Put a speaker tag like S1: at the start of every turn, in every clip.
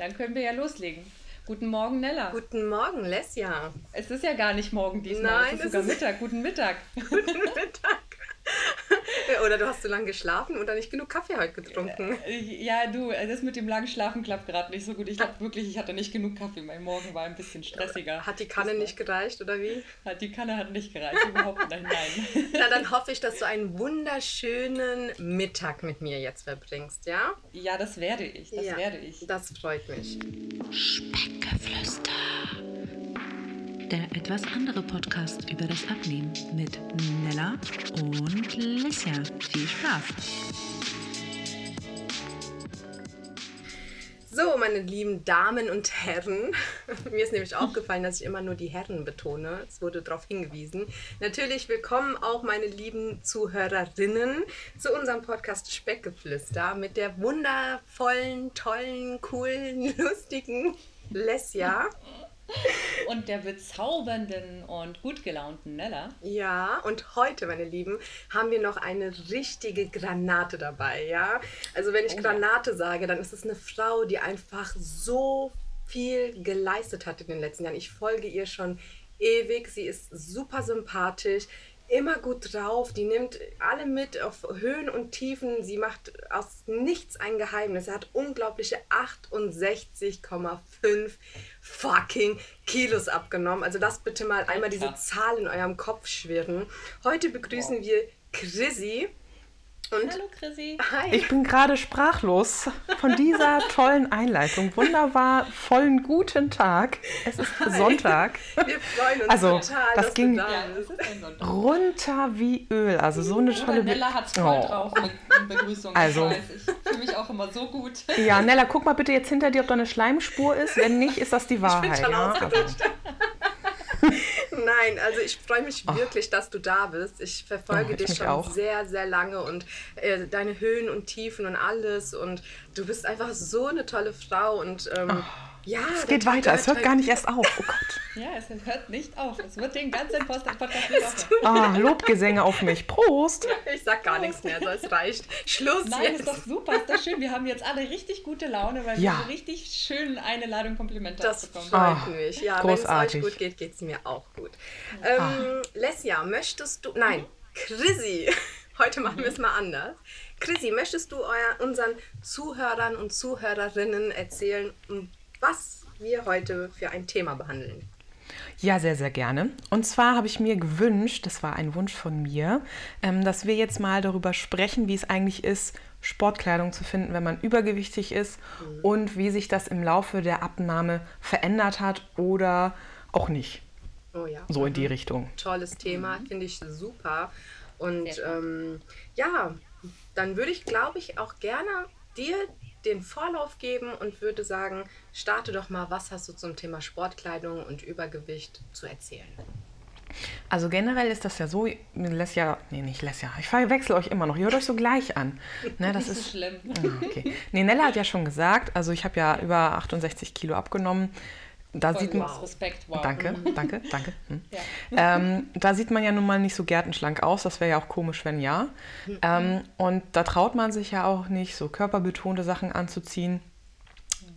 S1: Dann können wir ja loslegen. Guten Morgen, Nella.
S2: Guten Morgen, Lesja.
S1: Es ist ja gar nicht morgen diesmal. Nein, es ist sogar Mittag. Guten Mittag.
S2: Guten Mittag. Oder du hast zu lange geschlafen oder nicht genug Kaffee heute getrunken.
S1: Äh, ja, du, das mit dem langen Schlafen klappt gerade nicht so gut. Ich glaube wirklich, ich hatte nicht genug Kaffee. Mein Morgen war ein bisschen stressiger.
S2: Hat die Kanne nicht gereicht oder wie?
S1: Hat die Kanne hat nicht gereicht, überhaupt nicht, nein.
S2: Na, dann hoffe ich, dass du einen wunderschönen Mittag mit mir jetzt verbringst, ja?
S1: Ja, das werde ich, das ja, werde ich.
S2: Das freut mich.
S3: Speckgeflüster der etwas andere Podcast über das Abnehmen mit Nella und Lissia. Viel Spaß!
S2: So, meine lieben Damen und Herren, mir ist nämlich aufgefallen, dass ich immer nur die Herren betone. Es wurde darauf hingewiesen. Natürlich willkommen auch meine lieben Zuhörerinnen zu unserem Podcast Speckgeflüster mit der wundervollen, tollen, coolen, lustigen Lesja
S1: und der bezaubernden und gut gelaunten Nella.
S2: Ja, und heute, meine Lieben, haben wir noch eine richtige Granate dabei, ja? Also wenn ich oh, Granate ja. sage, dann ist es eine Frau, die einfach so viel geleistet hat in den letzten Jahren. Ich folge ihr schon ewig. Sie ist super sympathisch immer gut drauf. Die nimmt alle mit auf Höhen und Tiefen. Sie macht aus nichts ein Geheimnis. Sie hat unglaubliche 68,5 fucking Kilos abgenommen. Also lasst bitte mal einmal diese Zahl in eurem Kopf schwirren. Heute begrüßen wow. wir Chrissy.
S1: Und Hallo Chrissy.
S4: Hi. Ich bin gerade sprachlos von dieser tollen Einleitung. Wunderbar, vollen guten Tag. Es ist Hi. Sonntag.
S2: Wir freuen uns
S4: also,
S2: total.
S4: Das ging da ja, runter wie Öl. Also so eine tolle
S1: Nella hat es voll oh. drauf mit Begrüßung.
S4: Also,
S1: ich, ich fühle mich auch immer so gut.
S4: Ja, Nella, guck mal bitte jetzt hinter dir, ob da eine Schleimspur ist. Wenn nicht, ist das die Wahrheit. Ich bin schon ja?
S2: Nein, also ich freue mich Ach. wirklich, dass du da bist. Ich verfolge oh, ich dich schon auch. sehr, sehr lange und äh, deine Höhen und Tiefen und alles. Und du bist einfach so eine tolle Frau und ähm, oh. Ja,
S4: es geht weiter, es hört gar nicht erst auf. Oh Gott.
S1: Ja, es hört nicht auf. Es wird den ganzen Podcast nicht aufhören.
S4: Ah, Lobgesänge auf mich. Prost!
S2: Ich sag gar nichts mehr, es reicht. Schluss
S1: Nein, jetzt. ist doch super, ist doch schön. Wir haben jetzt alle richtig gute Laune, weil ja. wir richtig schön eine Ladung Komplimente
S2: das bekommen. Das freut oh, mich. Ja, wenn es euch gut geht, geht es mir auch gut. Ähm, ah. Lesja, möchtest du... Nein, Chrissy. Heute machen wir es mal anders. Chrissy, möchtest du euer, unseren Zuhörern und Zuhörerinnen erzählen, was wir heute für ein Thema behandeln.
S4: Ja, sehr, sehr gerne. Und zwar habe ich mir gewünscht, das war ein Wunsch von mir, ähm, dass wir jetzt mal darüber sprechen, wie es eigentlich ist, Sportkleidung zu finden, wenn man übergewichtig ist mhm. und wie sich das im Laufe der Abnahme verändert hat oder auch nicht.
S2: Oh ja.
S4: So in die mhm. Richtung.
S2: Tolles Thema, mhm. finde ich super. Und ähm, ja, dann würde ich, glaube ich, auch gerne dir den Vorlauf geben und würde sagen, starte doch mal, was hast du zum Thema Sportkleidung und Übergewicht zu erzählen?
S4: Also generell ist das ja so, Lesja, nee, nicht Lesja, ich verwechsel euch immer noch, ihr hört euch so gleich an. Ne, das ist
S1: schlimm.
S4: Ah, okay. Nee, Nella hat ja schon gesagt, also ich habe ja über 68 Kilo abgenommen. Da Voll sieht man.
S1: Respekt, wow.
S4: Danke, mhm. danke, danke. Hm. Ja. Ähm, da sieht man ja nun mal nicht so gärtenschlank aus. Das wäre ja auch komisch, wenn ja. Ähm, und da traut man sich ja auch nicht, so körperbetonte Sachen anzuziehen.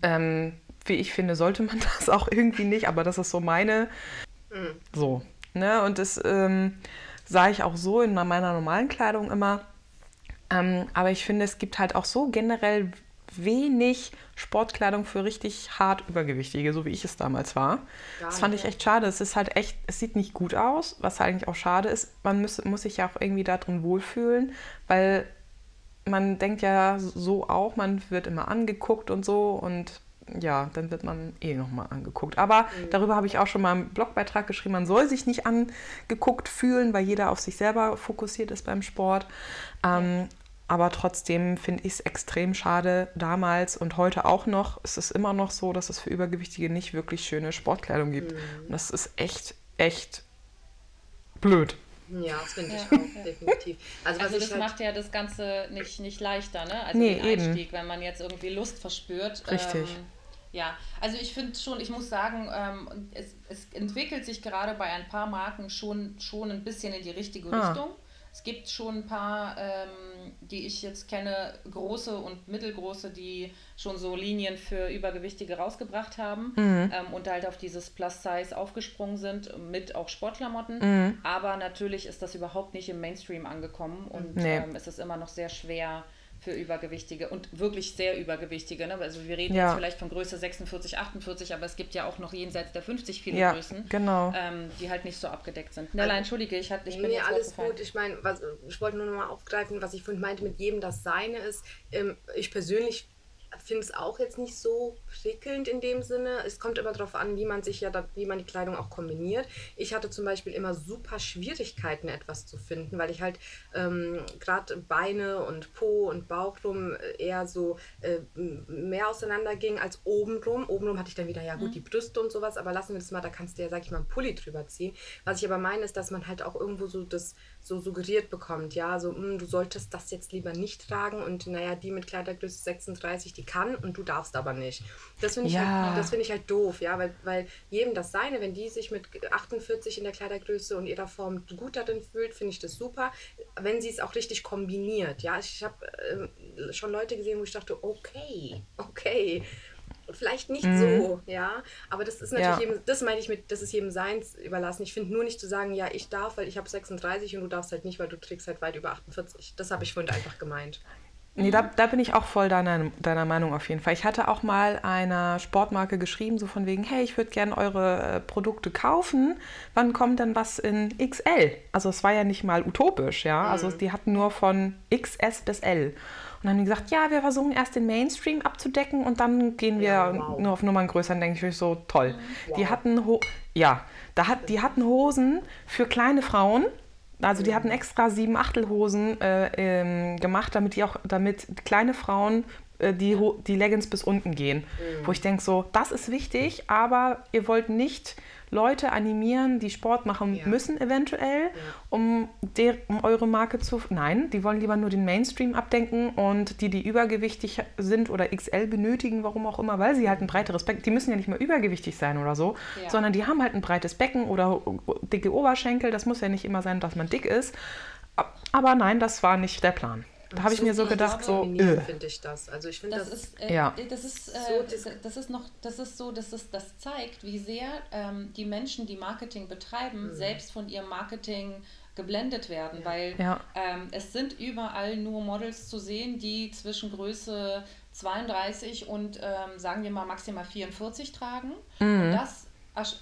S4: Ähm, wie ich finde, sollte man das auch irgendwie nicht, aber das ist so meine. Mhm. So. Ne? Und das ähm, sah ich auch so in meiner normalen Kleidung immer. Ähm, aber ich finde, es gibt halt auch so generell wenig Sportkleidung für richtig hart Übergewichtige, so wie ich es damals war. Gar das fand ich echt schade. Es ist halt echt, es sieht nicht gut aus, was eigentlich auch schade ist. Man muss, muss sich ja auch irgendwie darin wohlfühlen, weil man denkt ja so auch, man wird immer angeguckt und so und ja, dann wird man eh nochmal angeguckt. Aber mhm. darüber habe ich auch schon mal einen Blogbeitrag geschrieben. Man soll sich nicht angeguckt fühlen, weil jeder auf sich selber fokussiert ist beim Sport. Ähm, aber trotzdem finde ich es extrem schade, damals und heute auch noch, ist es immer noch so, dass es für Übergewichtige nicht wirklich schöne Sportkleidung gibt. Mhm. Und das ist echt, echt blöd.
S2: Ja, das finde ich ja. auch, definitiv.
S1: Also, also das halt macht ja das Ganze nicht, nicht leichter, ne? Also nee, den Einstieg, eben. wenn man jetzt irgendwie Lust verspürt.
S4: Richtig.
S1: Ähm, ja, also ich finde schon, ich muss sagen, ähm, es, es entwickelt sich gerade bei ein paar Marken schon, schon ein bisschen in die richtige ah. Richtung. Es gibt schon ein paar, ähm, die ich jetzt kenne, große und mittelgroße, die schon so Linien für Übergewichtige rausgebracht haben mhm. ähm, und halt auf dieses Plus-Size aufgesprungen sind, mit auch Sportklamotten. Mhm. Aber natürlich ist das überhaupt nicht im Mainstream angekommen und nee. ähm, es ist immer noch sehr schwer für Übergewichtige und wirklich sehr Übergewichtige. Ne? Also wir reden ja. jetzt vielleicht von Größe 46, 48, aber es gibt ja auch noch jenseits der 50 viele ja, Größen,
S4: genau.
S1: ähm, die halt nicht so abgedeckt sind. Nella, entschuldige, ich, hatte, ich bin
S2: jetzt alles gut. Ich meine, ich wollte nur noch mal aufgreifen, was ich vorhin meinte, mit jedem das Seine ist. Ähm, ich persönlich finde es auch jetzt nicht so prickelnd in dem Sinne. Es kommt immer darauf an, wie man sich ja, da, wie man die Kleidung auch kombiniert. Ich hatte zum Beispiel immer super Schwierigkeiten, etwas zu finden, weil ich halt ähm, gerade Beine und Po und Bauch rum eher so äh, mehr auseinander ging als obenrum. Obenrum hatte ich dann wieder, ja gut, mhm. die Brüste und sowas, aber lassen wir das mal, da kannst du ja, sag ich mal, einen Pulli drüber ziehen. Was ich aber meine, ist, dass man halt auch irgendwo so das so suggeriert bekommt, ja, so, mh, hm, du solltest das jetzt lieber nicht tragen und naja, die mit Kleidergröße 36, die kann und du darfst aber nicht. Das finde ich, ja. halt, find ich halt doof, ja, weil, weil jedem das seine, wenn die sich mit 48 in der Kleidergröße und ihrer Form gut darin fühlt, finde ich das super, wenn sie es auch richtig kombiniert, ja. Ich habe äh, schon Leute gesehen, wo ich dachte, okay, okay, Vielleicht nicht mhm. so, ja. Aber das ist natürlich ja. jedem, das meine ich mit, das ist jedem Seins überlassen. Ich finde nur nicht zu sagen, ja, ich darf, weil ich habe 36 und du darfst halt nicht, weil du trägst halt weit über 48. Das habe ich vorhin einfach gemeint.
S4: Nee, da, da bin ich auch voll deiner, deiner Meinung auf jeden Fall. Ich hatte auch mal einer Sportmarke geschrieben, so von wegen, hey, ich würde gerne eure äh, Produkte kaufen. Wann kommt denn was in XL? Also es war ja nicht mal utopisch, ja. Also mhm. die hatten nur von XS bis L. Und dann haben die gesagt, ja, wir versuchen erst den Mainstream abzudecken und dann gehen wir ja, wow. nur auf Nummern größer. Dann denke ich so, toll. Wow. Die hatten, Ho ja, da hat, die hatten Hosen für kleine Frauen. Also die hatten extra sieben Achtelhosen äh, ähm, gemacht, damit die auch, damit kleine Frauen äh, die, die Leggings bis unten gehen. Mhm. Wo ich denke so, das ist wichtig, aber ihr wollt nicht Leute animieren, die Sport machen ja. müssen eventuell, um, der, um eure Marke zu... Nein, die wollen lieber nur den Mainstream abdenken und die, die übergewichtig sind oder XL benötigen, warum auch immer, weil sie halt ein breiteres Becken... Die müssen ja nicht mehr übergewichtig sein oder so, ja. sondern die haben halt ein breites Becken oder dicke Oberschenkel. Das muss ja nicht immer sein, dass man dick ist. Aber nein, das war nicht der Plan. Da habe ich mir so gedacht, so
S2: äh. finde ich das. Also ich finde
S1: das, das ist, äh, ja. das ist äh, so das ist noch das ist so, dass es das zeigt, wie sehr ähm, die Menschen, die Marketing betreiben, mhm. selbst von ihrem Marketing geblendet werden, ja. weil ja. Ähm, es sind überall nur Models zu sehen, die zwischen Größe 32 und ähm, sagen wir mal maximal 44 tragen. Mhm. Und das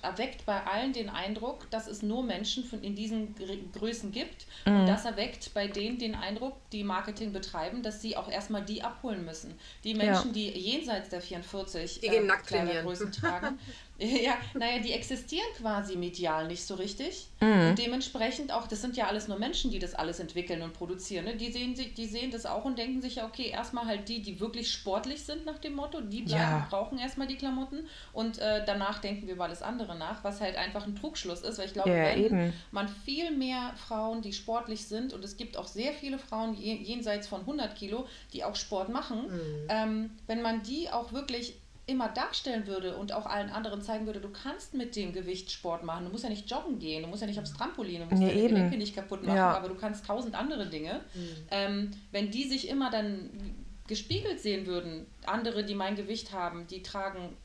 S1: erweckt bei allen den Eindruck, dass es nur Menschen von in diesen Größen gibt. Mhm. Und das erweckt bei denen den Eindruck, die Marketing betreiben, dass sie auch erstmal die abholen müssen. Die Menschen, ja. die jenseits der 44
S2: die äh,
S1: Größen tragen, Ja, naja, die existieren quasi medial nicht so richtig. Mhm. Und dementsprechend auch, das sind ja alles nur Menschen, die das alles entwickeln und produzieren. Ne? Die, sehen, die sehen das auch und denken sich ja, okay, erstmal halt die, die wirklich sportlich sind nach dem Motto, die bleiben, ja. brauchen erstmal die Klamotten und äh, danach denken wir über alles andere nach, was halt einfach ein Trugschluss ist, weil ich glaube, ja, wenn man viel mehr Frauen, die sportlich sind und es gibt auch sehr viele Frauen jenseits von 100 Kilo, die auch Sport machen, mhm. ähm, wenn man die auch wirklich immer darstellen würde und auch allen anderen zeigen würde, du kannst mit dem Gewicht Sport machen. Du musst ja nicht joggen gehen, du musst ja nicht aufs Trampolin, du musst nee, deine eben. Gelenke nicht kaputt machen, ja. aber du kannst tausend andere Dinge. Mhm. Ähm, wenn die sich immer dann gespiegelt sehen würden, andere, die mein Gewicht haben, die tragen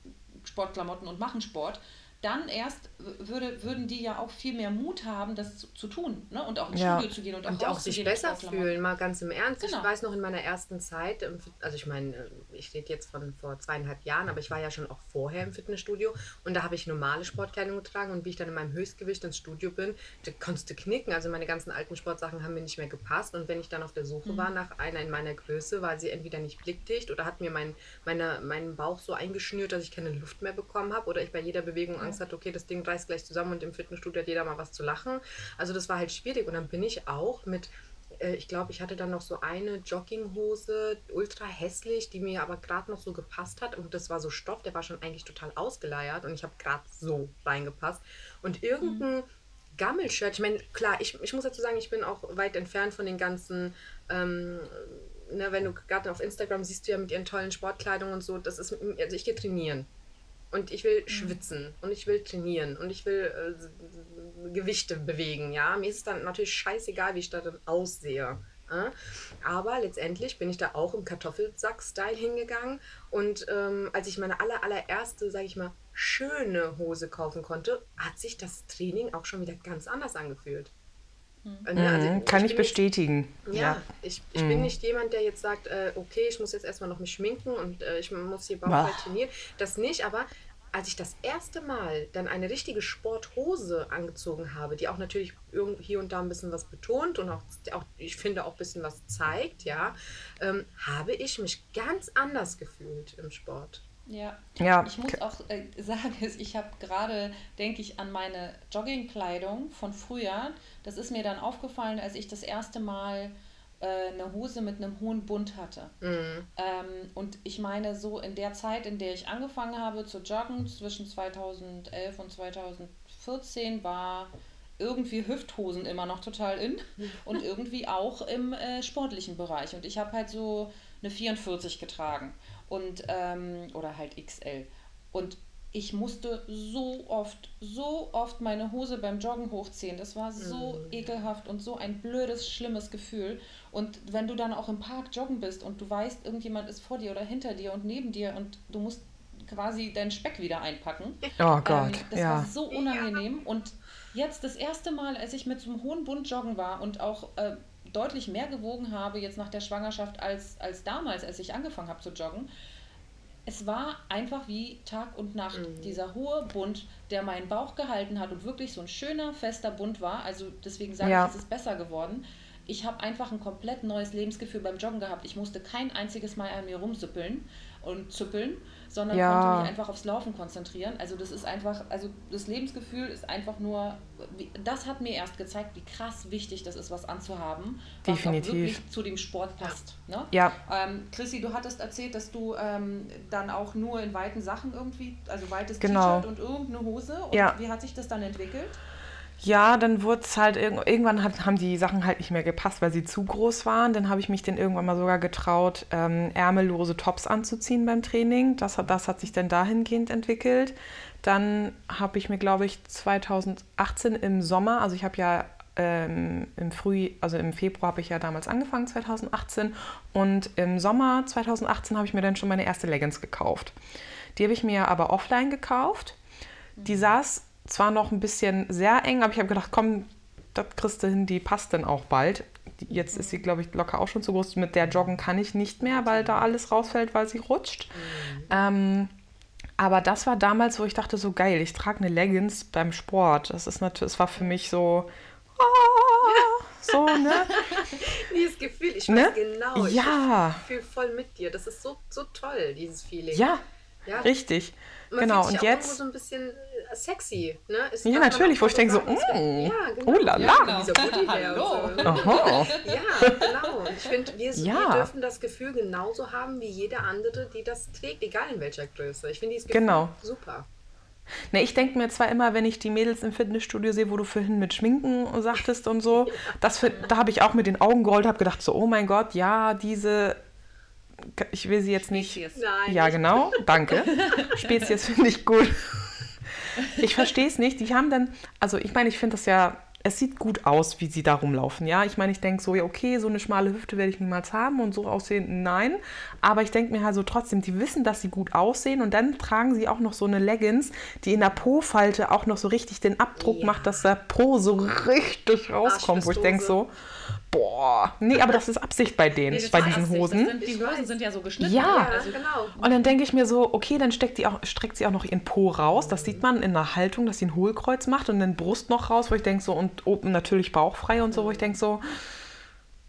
S1: Sportklamotten und machen Sport, dann erst würde, würden die ja auch viel mehr Mut haben, das zu, zu tun ne? und auch ins ja. Studio zu gehen und auch, und
S2: auch sich besser fühlen, mal ganz im Ernst. Genau. Ich weiß noch in meiner ersten Zeit, also ich meine, ich rede jetzt von vor zweieinhalb Jahren, aber ich war ja schon auch vorher im Fitnessstudio und da habe ich normale Sportkleidung getragen und wie ich dann in meinem Höchstgewicht ins Studio bin, da konntest du knicken. Also meine ganzen alten Sportsachen haben mir nicht mehr gepasst und wenn ich dann auf der Suche mhm. war nach einer in meiner Größe, war sie entweder nicht blickdicht oder hat mir mein, meine, meinen Bauch so eingeschnürt, dass ich keine Luft mehr bekommen habe oder ich bei jeder Bewegung Angst hatte, okay, das Ding reißt gleich zusammen und im Fitnessstudio hat jeder mal was zu lachen. Also das war halt schwierig und dann bin ich auch mit äh, ich glaube, ich hatte dann noch so eine Jogginghose, ultra hässlich, die mir aber gerade noch so gepasst hat. Und das war so Stoff, der war schon eigentlich total ausgeleiert und ich habe gerade so reingepasst. Und irgendein mhm. Gammelshirt, ich meine, klar, ich, ich muss dazu sagen, ich bin auch weit entfernt von den ganzen, ähm, ne, wenn du gerade auf Instagram siehst du ja mit ihren tollen Sportkleidungen und so, das ist, also ich gehe trainieren. Und ich will schwitzen und ich will trainieren und ich will äh, Gewichte bewegen, ja. Mir ist es dann natürlich scheißegal, wie ich da dann aussehe. Ja? Aber letztendlich bin ich da auch im Kartoffelsack-Style hingegangen und ähm, als ich meine aller, allererste, sage ich mal, schöne Hose kaufen konnte, hat sich das Training auch schon wieder ganz anders angefühlt.
S4: Mhm. Also, Kann ich, ich bestätigen.
S2: Nicht, ja, ja, ich, ich mhm. bin nicht jemand, der jetzt sagt, äh, okay, ich muss jetzt erstmal noch mich schminken und äh, ich muss hier Bauchfall trainieren. Das nicht, aber als ich das erste Mal dann eine richtige Sporthose angezogen habe, die auch natürlich hier und da ein bisschen was betont und auch, auch ich finde auch ein bisschen was zeigt, ja, ähm, habe ich mich ganz anders gefühlt im Sport.
S1: Ja. ja. Ich muss auch äh, sagen, ich habe gerade, denke ich, an meine Joggingkleidung von früher. Das ist mir dann aufgefallen, als ich das erste Mal äh, eine Hose mit einem hohen Bund hatte. Mhm. Ähm, und ich meine, so in der Zeit, in der ich angefangen habe zu joggen, zwischen 2011 und 2014, war irgendwie Hüfthosen immer noch total in und irgendwie auch im äh, sportlichen Bereich. Und ich habe halt so eine 44 getragen und ähm, oder halt XL. Und ich musste so oft, so oft meine Hose beim Joggen hochziehen. Das war so mhm. ekelhaft und so ein blödes, schlimmes Gefühl. Und wenn du dann auch im Park joggen bist und du weißt, irgendjemand ist vor dir oder hinter dir und neben dir und du musst quasi deinen Speck wieder einpacken.
S4: Oh Gott. Ähm,
S1: das
S4: ja.
S1: war so unangenehm. Und jetzt das erste Mal, als ich mit so einem hohen Bund joggen war und auch äh, deutlich mehr gewogen habe jetzt nach der Schwangerschaft als, als damals, als ich angefangen habe zu joggen. Es war einfach wie Tag und Nacht. Mhm. Dieser hohe Bund, der meinen Bauch gehalten hat und wirklich so ein schöner, fester Bund war. Also deswegen sage ja. ich, es ist besser geworden. Ich habe einfach ein komplett neues Lebensgefühl beim Joggen gehabt. Ich musste kein einziges Mal an mir rumsüppeln und züppeln, sondern ja. konnte mich einfach aufs Laufen konzentrieren. Also das ist einfach, also das Lebensgefühl ist einfach nur, das hat mir erst gezeigt, wie krass wichtig das ist, was anzuhaben, was
S4: Definitiv.
S1: auch wirklich zu dem Sport passt.
S4: Ne? Ja.
S1: Ähm, Chrissy, du hattest erzählt, dass du ähm, dann auch nur in weiten Sachen irgendwie, also weites
S4: genau.
S1: T-Shirt und irgendeine Hose. Und
S4: ja.
S1: wie hat sich das dann entwickelt?
S4: Ja, dann wurde es halt, irgendwann hat, haben die Sachen halt nicht mehr gepasst, weil sie zu groß waren. Dann habe ich mich dann irgendwann mal sogar getraut, ähm, ärmellose Tops anzuziehen beim Training. Das, das hat sich dann dahingehend entwickelt. Dann habe ich mir, glaube ich, 2018 im Sommer, also ich habe ja ähm, im Früh, also im Februar habe ich ja damals angefangen, 2018. Und im Sommer 2018 habe ich mir dann schon meine erste Leggings gekauft. Die habe ich mir aber offline gekauft. Die saß zwar noch ein bisschen sehr eng, aber ich habe gedacht, komm, das kriegst du hin, die passt dann auch bald. Jetzt ist sie, glaube ich, locker auch schon zu groß. Mit der joggen kann ich nicht mehr, weil da alles rausfällt, weil sie rutscht. Mhm. Ähm, aber das war damals, wo ich dachte, so geil, ich trage eine Leggings beim Sport. Das ist natürlich, es war für mich so, oh, so, ne?
S2: dieses Gefühl, ich ne? weiß genau.
S4: Ich ja.
S2: fühle voll mit dir. Das ist so, so toll, dieses Feeling.
S4: Ja, ja. richtig. Man genau, und jetzt.
S2: so ein bisschen sexy. Ne?
S4: Ist ja, natürlich, wo ich denke so, mm, ja, genau. oh la la. Ja, dieser
S2: Hallo. So. ja, genau. Und ich finde, wir, ja. wir, dürfen das Gefühl genauso haben wie jeder andere, die das trägt, egal in welcher Größe. Ich finde dieses Gefühl
S4: genau.
S2: super.
S4: Ne, ich denke mir zwar immer, wenn ich die Mädels im Fitnessstudio sehe, wo du vorhin mit Schminken sagtest und so, das, da habe ich auch mit den Augen gerollt, habe gedacht so, oh mein Gott, ja, diese ich will sie jetzt nicht. Spezies.
S2: Nein,
S4: ja, genau, danke. Spezies finde ich gut. Ich verstehe es nicht. Die haben dann, also ich meine, ich finde das ja, es sieht gut aus, wie sie da rumlaufen. Ja, ich meine, ich denke so, ja, okay, so eine schmale Hüfte werde ich niemals haben und so aussehen, nein. Aber ich denke mir halt so trotzdem, die wissen, dass sie gut aussehen und dann tragen sie auch noch so eine Leggings, die in der Po-Falte auch noch so richtig den Abdruck ja. macht, dass der Po so richtig rauskommt, wo ich denke so, boah, nee, aber das ist Absicht bei denen, nee, bei diesen Absicht. Hosen.
S1: Sind, die Hosen sind ja so geschnitten.
S4: Ja, also, genau. Und dann denke ich mir so, okay, dann steckt, die auch, streckt sie auch noch ihren Po raus. Das sieht man in der Haltung, dass sie ein Hohlkreuz macht und dann Brust noch raus, wo ich denke so, und oben natürlich bauchfrei und so, wo ich denke so,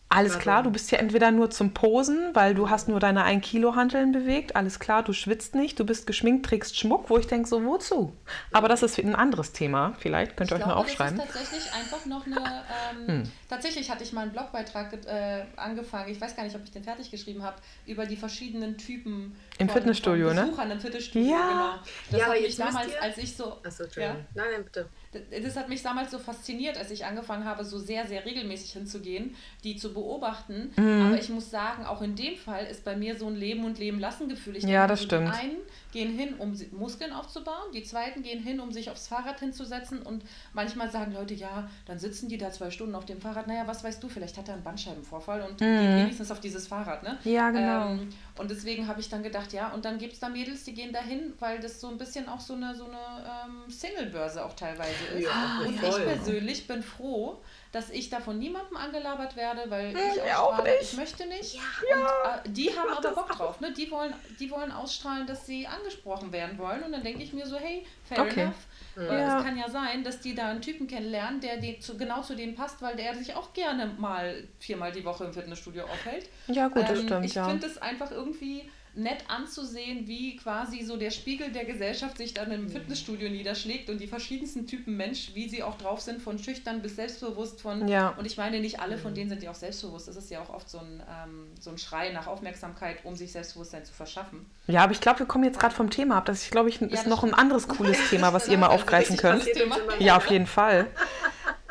S4: alles klar, du bist hier entweder nur zum Posen, weil du hast nur deine 1 Kilo Hanteln bewegt. Alles klar, du schwitzt nicht, du bist geschminkt, trägst Schmuck, wo ich denke, so wozu? Aber das ist ein anderes Thema. Vielleicht könnt ihr ich euch glaube, mal aufschreiben.
S1: Das ist tatsächlich einfach noch eine. Ähm, hm. Tatsächlich hatte ich mal einen Blogbeitrag äh, angefangen. Ich weiß gar nicht, ob ich den fertig geschrieben habe über die verschiedenen Typen
S4: im von, Fitnessstudio,
S1: von
S4: ne?
S1: im Fitnessstudio.
S4: Ja. Genau.
S1: Das ja, hat mich damals, als ich so.
S2: Achso, ja? Nein, nein, bitte
S1: das hat mich damals so fasziniert, als ich angefangen habe, so sehr, sehr regelmäßig hinzugehen, die zu beobachten. Mhm. Aber ich muss sagen, auch in dem Fall ist bei mir so ein Leben und Leben lassen Gefühl. Ich
S4: ja, das stimmt.
S1: Einen gehen hin, um Muskeln aufzubauen, die zweiten gehen hin, um sich aufs Fahrrad hinzusetzen und manchmal sagen Leute, ja, dann sitzen die da zwei Stunden auf dem Fahrrad. Naja, was weißt du, vielleicht hat er einen Bandscheibenvorfall und mhm. geht wenigstens auf dieses Fahrrad, ne?
S4: Ja, genau.
S1: Ähm, und deswegen habe ich dann gedacht, ja, und dann gibt es da Mädels, die gehen dahin, weil das so ein bisschen auch so eine, so eine ähm, Single-Börse auch teilweise ist. Ja, und voll. ich persönlich bin froh, dass ich da von niemandem angelabert werde, weil hm, ich auch nicht. ich möchte nicht. Ja, und äh, die haben aber Bock drauf. Ne? Die, wollen, die wollen ausstrahlen, dass sie angesprochen werden wollen. Und dann denke ich mir so, hey, fair okay. enough. Ja. Es kann ja sein, dass die da einen Typen kennenlernen, der die zu, genau zu denen passt, weil der sich auch gerne mal viermal die Woche im Fitnessstudio aufhält.
S4: Ja, gut, das ähm, stimmt.
S1: Ich
S4: ja.
S1: finde es einfach irgendwie nett anzusehen, wie quasi so der Spiegel der Gesellschaft sich dann im mhm. Fitnessstudio niederschlägt und die verschiedensten Typen Mensch, wie sie auch drauf sind, von schüchtern bis selbstbewusst, von
S4: ja.
S1: und ich meine, nicht alle von denen sind ja auch selbstbewusst. Das ist ja auch oft so ein, ähm, so ein Schrei nach Aufmerksamkeit, um sich Selbstbewusstsein zu verschaffen.
S4: Ja, aber ich glaube, wir kommen jetzt gerade vom Thema ab. Das ist, glaube ich, ist ja, noch ein anderes cooles Thema, was ihr mal aufgreifen könnt. Ja, auf jeden Fall.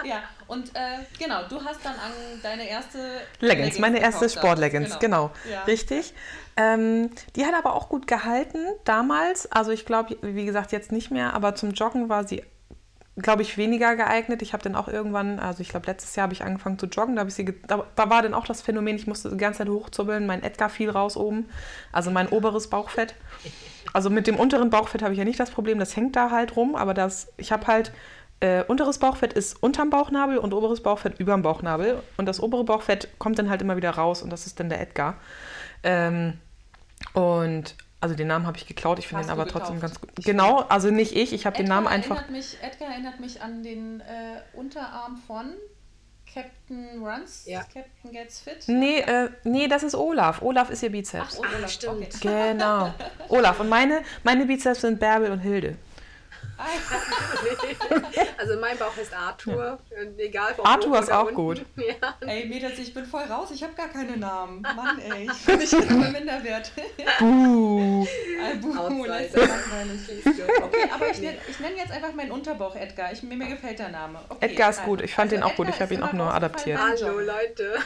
S1: Ja, und äh, genau, du hast dann an deine erste
S4: Leggings, Leggings meine erste Sportleggings, genau. genau. Ja. Richtig. Ähm, die hat aber auch gut gehalten damals. Also ich glaube, wie gesagt, jetzt nicht mehr, aber zum Joggen war sie, glaube ich, weniger geeignet. Ich habe dann auch irgendwann, also ich glaube, letztes Jahr habe ich angefangen zu joggen. Da, ich sie da, da, war dann auch das Phänomen, ich musste die ganze Zeit hochzubbeln. Mein Edgar fiel raus oben, also mein oberes Bauchfett. Also mit dem unteren Bauchfett habe ich ja nicht das Problem, das hängt da halt rum, aber das, ich habe halt äh, unteres Bauchfett ist unterm Bauchnabel und oberes Bauchfett überm Bauchnabel. Und das obere Bauchfett kommt dann halt immer wieder raus und das ist dann der Edgar. Ähm, und also den Namen habe ich geklaut, ich finde den aber trotzdem ganz gut. Genau, also nicht ich, ich habe den Namen einfach.
S1: Mich, Edgar erinnert mich an den äh, Unterarm von Captain Runs, ja. Captain Gets Fit.
S4: Nee, äh, nee, das ist Olaf. Olaf ist ihr Bizeps.
S1: Ach, Olaf, Ach, stimmt. Okay.
S4: Genau. Olaf. Und meine, meine Bizeps sind Bärbel und Hilde.
S2: also mein Bauch heißt Arthur. Ja. Egal,
S4: Arthur ist auch unten. gut.
S1: Ja. Ey, Mädels, ich bin voll raus. Ich habe gar keine Namen. Mann, ey. Ich bin nicht immer Minderwert.
S4: Buh.
S1: Buh, Okay, aber ich nenne nenn jetzt einfach meinen Unterbauch Edgar. Ich, mir, mir gefällt der Name. Okay,
S4: Edgar ist gut. Ich fand also den auch Edgar gut. Ich habe ihn auch nur adaptiert.
S2: Hallo, Leute.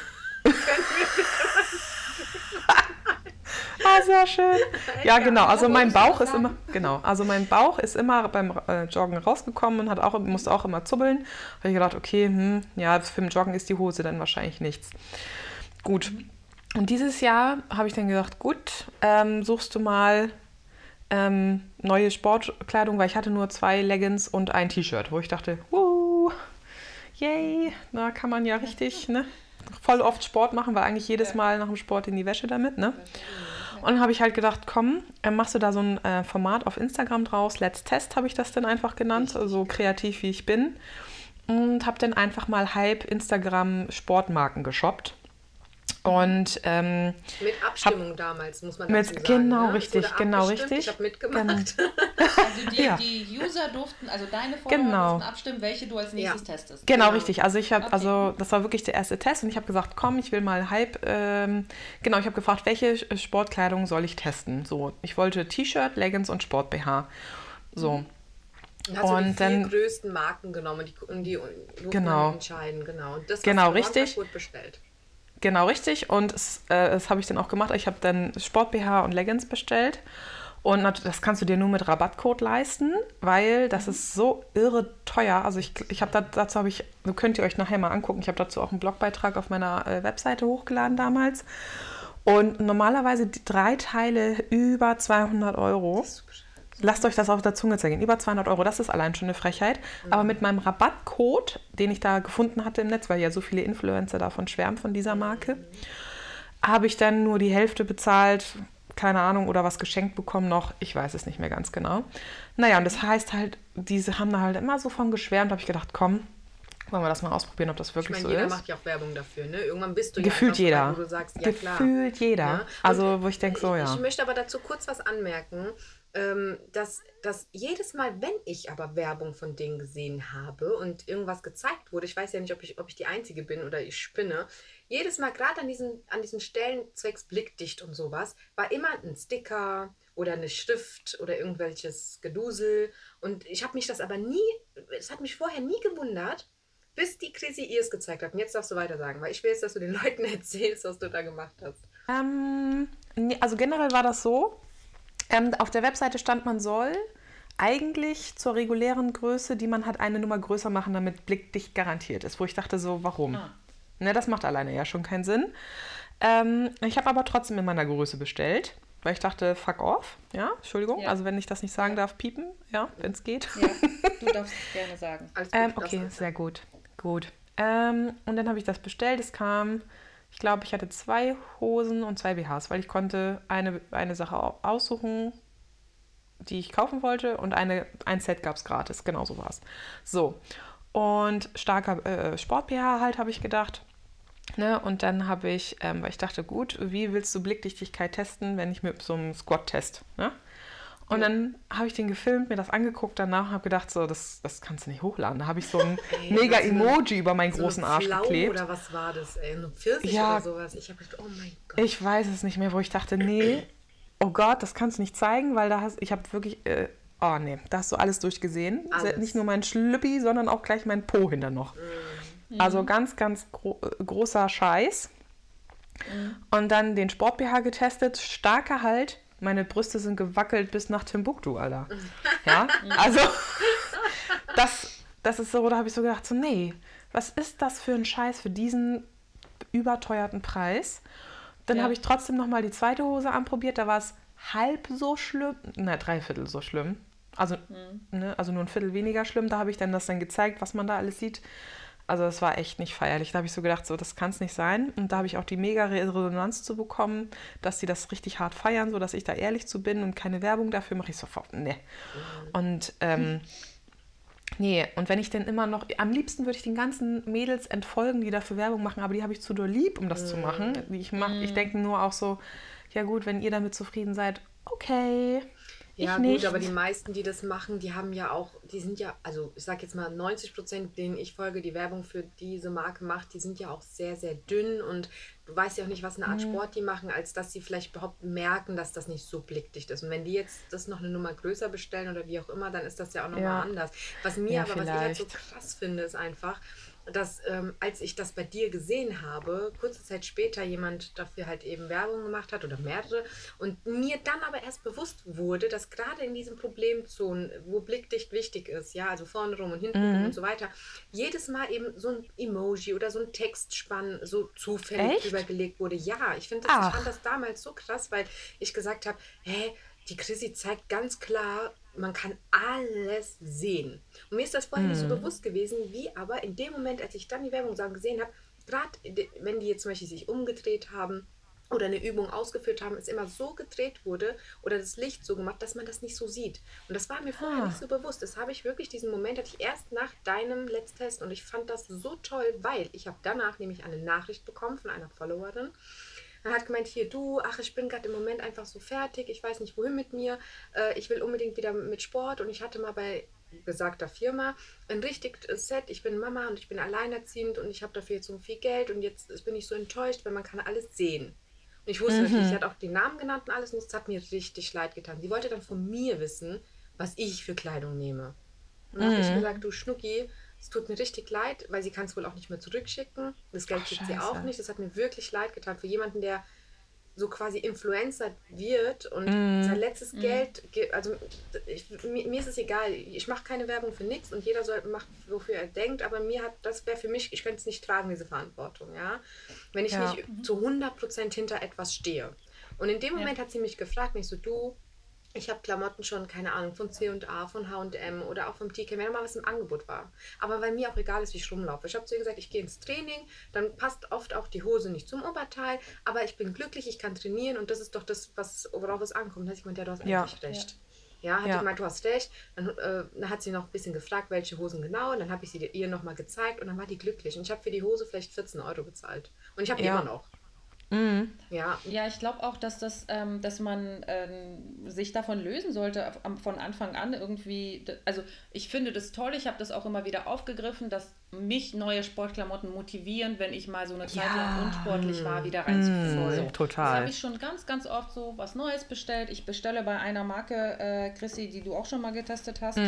S4: Ah, sehr schön. Ja, genau. Also mein Bauch ist immer, genau. Also mein Bauch ist immer beim äh, Joggen rausgekommen und hat auch, musste auch immer zubbeln. Habe ich gedacht, okay, hm, ja, für den Joggen ist die Hose dann wahrscheinlich nichts. Gut. Und dieses Jahr habe ich dann gedacht, gut, ähm, suchst du mal ähm, neue Sportkleidung, weil ich hatte nur zwei Leggings und ein T-Shirt, wo ich dachte, wuh, yay, da kann man ja richtig, ne? Voll oft Sport machen, weil eigentlich jedes Mal nach dem Sport in die Wäsche damit, ne? Und dann habe ich halt gedacht, komm, äh, machst du da so ein äh, Format auf Instagram draus. Let's Test habe ich das dann einfach genannt, so kreativ wie ich bin. Und habe dann einfach mal Hype Instagram Sportmarken geshoppt. Und ähm,
S2: mit Abstimmung hab, damals, muss man
S4: mit,
S2: dazu
S4: sagen. Genau, ne? richtig, genau, richtig.
S2: Ich habe mitgemacht. Genau.
S1: Also die, ja. die, User durften, also deine Follower genau. durften abstimmen, welche du als nächstes ja. testest.
S4: Genau, genau, richtig. Also ich habe, okay. also das war wirklich der erste Test und ich habe gesagt, komm, ich will mal Hype. Ähm, genau, ich habe gefragt, welche Sportkleidung soll ich testen? So, ich wollte T-Shirt, Leggings und Sport BH. So.
S2: Mhm. Hast und du die dann, größten Marken genommen, die, die, die
S4: genau.
S2: entscheiden, genau. Und das
S4: genau, richtig.
S2: bestellt.
S4: Genau, richtig. Und es, äh, das habe ich dann auch gemacht. Ich habe dann Sport-BH und Leggings bestellt. Und das kannst du dir nur mit Rabattcode leisten, weil das ist so irre teuer. Also ich, ich habe da, dazu habe ich, so könnt ihr euch nachher mal angucken, ich habe dazu auch einen Blogbeitrag auf meiner äh, Webseite hochgeladen damals. Und normalerweise die drei Teile über 200 Euro. Das ist Lasst euch das auf der Zunge zergehen. Über 200 Euro, das ist allein schon eine Frechheit. Mhm. Aber mit meinem Rabattcode, den ich da gefunden hatte im Netz, weil ja so viele Influencer davon schwärmen, von dieser Marke, mhm. habe ich dann nur die Hälfte bezahlt, keine Ahnung, oder was geschenkt bekommen noch. Ich weiß es nicht mehr ganz genau. Naja, und das heißt halt, diese haben da halt immer so von geschwärmt, habe ich gedacht, komm, wollen wir das mal ausprobieren, ob das wirklich ich meine,
S2: so
S4: jeder
S2: ist. Jeder macht ja auch Werbung dafür, ne? Irgendwann bist du
S4: Gefühlt
S2: ja
S4: jeder.
S2: wo du sagst, ja
S4: Gefühlt
S2: klar.
S4: jeder. Ja? Also, wo ich denke, so, ja.
S2: Ich möchte aber dazu kurz was anmerken ähm, dass, dass jedes Mal, wenn ich aber Werbung von denen gesehen habe und irgendwas gezeigt wurde, ich weiß ja nicht, ob ich, ob ich die Einzige bin oder ich spinne, jedes Mal, gerade an diesen, an diesen Stellen zwecks Blickdicht und sowas, war immer ein Sticker oder eine Schrift oder irgendwelches Gedusel. Und ich habe mich das aber nie, es hat mich vorher nie gewundert, bis die Chrissy ihr es gezeigt hat. Und jetzt darfst du weiter sagen, weil ich will jetzt, dass du den Leuten erzählst, was du da gemacht hast.
S4: Ähm, also generell war das so. Ähm, auf der Webseite stand, man soll eigentlich zur regulären Größe, die man hat, eine Nummer größer machen, damit blickdicht garantiert ist. Wo ich dachte so, warum?
S1: Ah.
S4: Ne, das macht alleine ja schon keinen Sinn. Ähm, ich habe aber trotzdem in meiner Größe bestellt, weil ich dachte, fuck off. Ja, Entschuldigung.
S1: Ja.
S4: Also wenn ich das nicht sagen darf, piepen, ja, wenn es geht.
S1: Ja, du darfst gerne sagen.
S2: Alles gut,
S4: Ähm, okay, sehr gut. Gut. Ähm, und dann habe ich das bestellt. Es kam, ich glaube, ich hatte zwei Hosen und zwei BHs, weil ich konnte eine, eine Sache au- aussuchen, die ich kaufen wollte und eine, ein Set gab es gratis. Genau so war es. So. Und starker äh, Sport-BH halt, habe ich gedacht. Ne? Und dann habe ich, ähm, weil ich dachte, gut, wie willst du Blickdichtigkeit testen, wenn ich mit so einem Squat-Test, ne? Und dann habe ich den gefilmt, mir das angeguckt danach und habe gedacht, so, das, das kannst du nicht hochladen. Da habe ich so ein mega Emoji über meinen
S2: So
S4: großen Arsch
S2: Pflaume
S4: geklebt.
S2: oder was war das, ey? Eine Pfirsich
S4: Ja.
S2: oder sowas. Ich habe gedacht, oh mein Gott.
S4: Ich weiß es nicht mehr, wo ich dachte, nee, oh Gott, das kannst du nicht zeigen, weil da hast, ich habe wirklich, äh, oh nee, da hast du alles durchgesehen.
S2: Alles.
S4: Nicht nur mein Schlüppi, sondern auch gleich mein Po hinter noch. Also ganz, ganz gro äh, großer Scheiß. Und dann den Sport-BH getestet, starker Halt. Meine Brüste sind gewackelt bis nach Timbuktu, Alter. Ja, also das, das ist so, da habe ich so gedacht, so nee, was ist das für ein Scheiß für diesen überteuerten Preis? Dann
S1: Ja.
S4: habe ich trotzdem noch mal die zweite Hose anprobiert, da war es halb so schlimm, na dreiviertel so schlimm. Also, ne, also nur ein Viertel weniger schlimm. Da habe ich dann das dann gezeigt, was man da alles sieht. Also das war echt nicht feierlich. Da habe ich so gedacht, so das kann es nicht sein. Und da habe ich auch die mega Resonanz zu bekommen, dass sie das richtig hart feiern, so dass ich da ehrlich zu bin und keine Werbung dafür mache ich sofort. Ne. Und ähm, nee, und wenn ich denn immer noch, am liebsten würde ich den ganzen Mädels entfolgen, die dafür Werbung machen, aber die habe ich zu doll lieb, um das zu machen. Die Ich, mach, ich denke nur auch so, ja gut, wenn ihr damit zufrieden seid, okay.
S2: Ja,
S4: ich
S2: gut,
S4: nicht.
S2: aber die meisten, die das machen, die haben ja auch, die sind ja, also ich sag jetzt mal 90 Prozent, denen ich folge, die Werbung für diese Marke macht, die sind ja auch sehr, sehr dünn und du weißt ja auch nicht, was eine
S4: Mhm.
S2: Art Sport die machen, als dass sie vielleicht überhaupt merken, dass das nicht so blickdicht ist. Und wenn die jetzt das noch eine Nummer größer bestellen oder wie auch immer, dann ist das ja auch nochmal
S4: Ja.
S2: anders. Was mir
S4: Ja,
S2: aber, was ich halt so
S4: vielleicht.
S2: krass finde, ist einfach, dass ähm, als ich das bei dir gesehen habe, kurze Zeit später jemand dafür halt eben Werbung gemacht hat oder mehrere und mir dann aber erst bewusst wurde, dass gerade in diesen Problemzonen, wo blickdicht wichtig ist, ja, also vorne rum und hinten
S4: Mhm.
S2: rum und so weiter, jedes Mal eben so ein Emoji oder so ein Textspann so zufällig
S4: Echt?
S2: übergelegt wurde. Ja, ich finde das, ich fand das damals so krass, weil ich gesagt habe, hä, die Chrissy zeigt ganz klar, man kann alles sehen. Und mir ist das vorher nicht so bewusst gewesen, wie aber in dem Moment, als ich dann die Werbung gesehen habe, gerade wenn die jetzt zum Beispiel sich umgedreht haben oder eine Übung ausgeführt haben, es immer so gedreht wurde oder das Licht so gemacht, dass man das nicht so sieht. Und das war mir vorher
S4: Ah.
S2: nicht so bewusst. Das habe ich wirklich, diesen Moment hatte ich erst nach deinem Let's Test und ich fand das so toll, weil ich habe danach nämlich eine Nachricht bekommen von einer Followerin, er hat gemeint, hier du, ach, ich bin gerade im Moment einfach so fertig, ich weiß nicht wohin mit mir, äh, ich will unbedingt wieder mit Sport und ich hatte mal bei besagter Firma ein richtig Set, ich bin Mama und ich bin alleinerziehend und ich habe dafür jetzt so viel Geld und jetzt bin ich so enttäuscht, weil man kann alles sehen. Und ich wusste natürlich, sie hat auch den Namen genannt und alles und es hat mir richtig leid getan. Sie wollte dann von mir wissen, was ich für Kleidung nehme. Und dann habe ich gesagt, du Schnucki, es tut mir richtig leid, weil sie kann es wohl auch nicht mehr zurückschicken. Das Geld
S4: Ach,
S2: kriegt sie auch nicht. Das hat mir wirklich leid getan. Für jemanden, der so quasi Influencer wird und
S4: Mhm.
S2: sein letztes Geld, ge- also ich, mir, mir ist es egal, ich mache keine Werbung für nichts und jeder soll macht, wofür er denkt, aber mir hat, das wäre für mich, ich könnte es nicht tragen, diese Verantwortung, ja. Wenn ich
S4: Ja.
S2: nicht zu 100% hinter etwas stehe. Und in dem Moment hat sie mich gefragt, nicht so, du, ich habe Klamotten schon, keine Ahnung, von C&A, von H&M oder auch vom TK, wenn mal was im Angebot war. Aber weil mir auch egal ist, wie ich rumlaufe. Ich habe zu ihr gesagt, ich gehe ins Training, dann passt oft auch die Hose nicht zum Oberteil, aber ich bin glücklich, ich kann trainieren und das ist doch das, was, worauf es ankommt. Da hat sie gemeint, ja, du hast
S4: Ja.
S2: eigentlich recht. Ja, hat
S4: Ja.
S2: sie gemeint, du hast recht. Dann, äh, dann hat sie noch ein bisschen gefragt, welche Hosen genau. Und dann habe ich sie ihr nochmal gezeigt und dann war die glücklich. Und ich habe für die Hose vielleicht 14 Euro bezahlt. Und ich habe die
S4: Ja.
S2: immer noch.
S4: Mhm.
S2: Ja,
S1: Ja, ich glaube auch, dass das, ähm, dass man ähm, sich davon lösen sollte von Anfang an irgendwie. Also ich finde das toll. Ich habe das auch immer wieder aufgegriffen, dass mich neue Sportklamotten motivieren, wenn ich mal so eine Zeit
S4: Ja.
S1: lang unsportlich war, wieder reinzufinden.
S4: Mm,
S1: so. Das
S4: total.
S1: habe ich schon ganz, ganz oft so was Neues bestellt. Ich bestelle bei einer Marke, äh, Chrissy, die du auch schon mal getestet hast,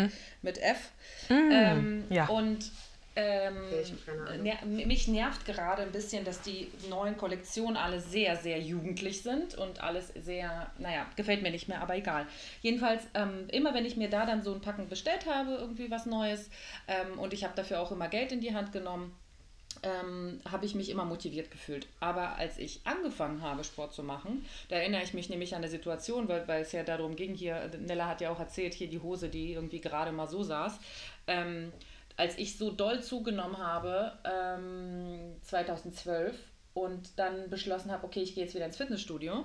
S1: mit F. Ähm,
S4: ja.
S1: Und Ähm, ner mich nervt gerade ein bisschen, dass die neuen Kollektionen alle sehr, sehr jugendlich sind und alles sehr, naja, gefällt mir nicht mehr, aber egal. Jedenfalls, ähm, immer wenn ich mir da dann so ein Packen bestellt habe, irgendwie was Neues, ähm, und ich habe dafür auch immer Geld in die Hand genommen, ähm, habe ich mich immer motiviert gefühlt. Aber als ich angefangen habe, Sport zu machen, da erinnere ich mich nämlich an eine Situation, weil, weil es ja darum ging, hier, Nella hat ja auch erzählt, hier die Hose, die irgendwie gerade mal so saß. Ähm, als ich so doll zugenommen habe, ähm, 2012, und dann beschlossen habe, okay, ich gehe jetzt wieder ins Fitnessstudio,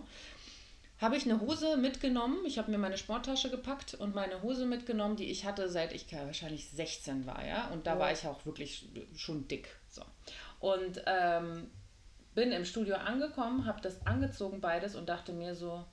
S1: habe ich eine Hose mitgenommen. Ich habe mir meine Sporttasche gepackt und meine Hose mitgenommen, die ich hatte, seit ich wahrscheinlich 16 war, ja. Und da oh. war ich auch wirklich schon dick. So. Und ähm, bin im Studio angekommen, habe das angezogen beides und dachte mir so,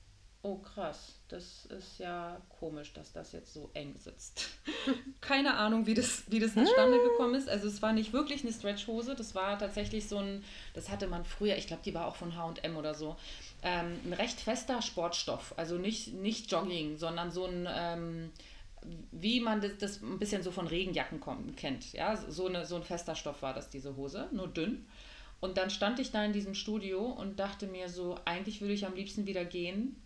S1: oh krass, das ist ja komisch, dass das jetzt so eng sitzt. Keine Ahnung, wie das, wie das zustande gekommen ist. Also es war nicht wirklich eine Stretchhose, das war tatsächlich so ein, das hatte man früher, ich glaube, die war auch von H&M oder so, ähm, ein recht fester Sportstoff. Also nicht, nicht Jogging, sondern so ein... Ähm, wie man das, das, ein bisschen so von Regenjacken kommt, kennt. Ja, so, eine, so ein fester Stoff war das, diese Hose, nur dünn. Und dann stand ich da in diesem Studio und dachte mir so, eigentlich würde ich am liebsten wieder gehen,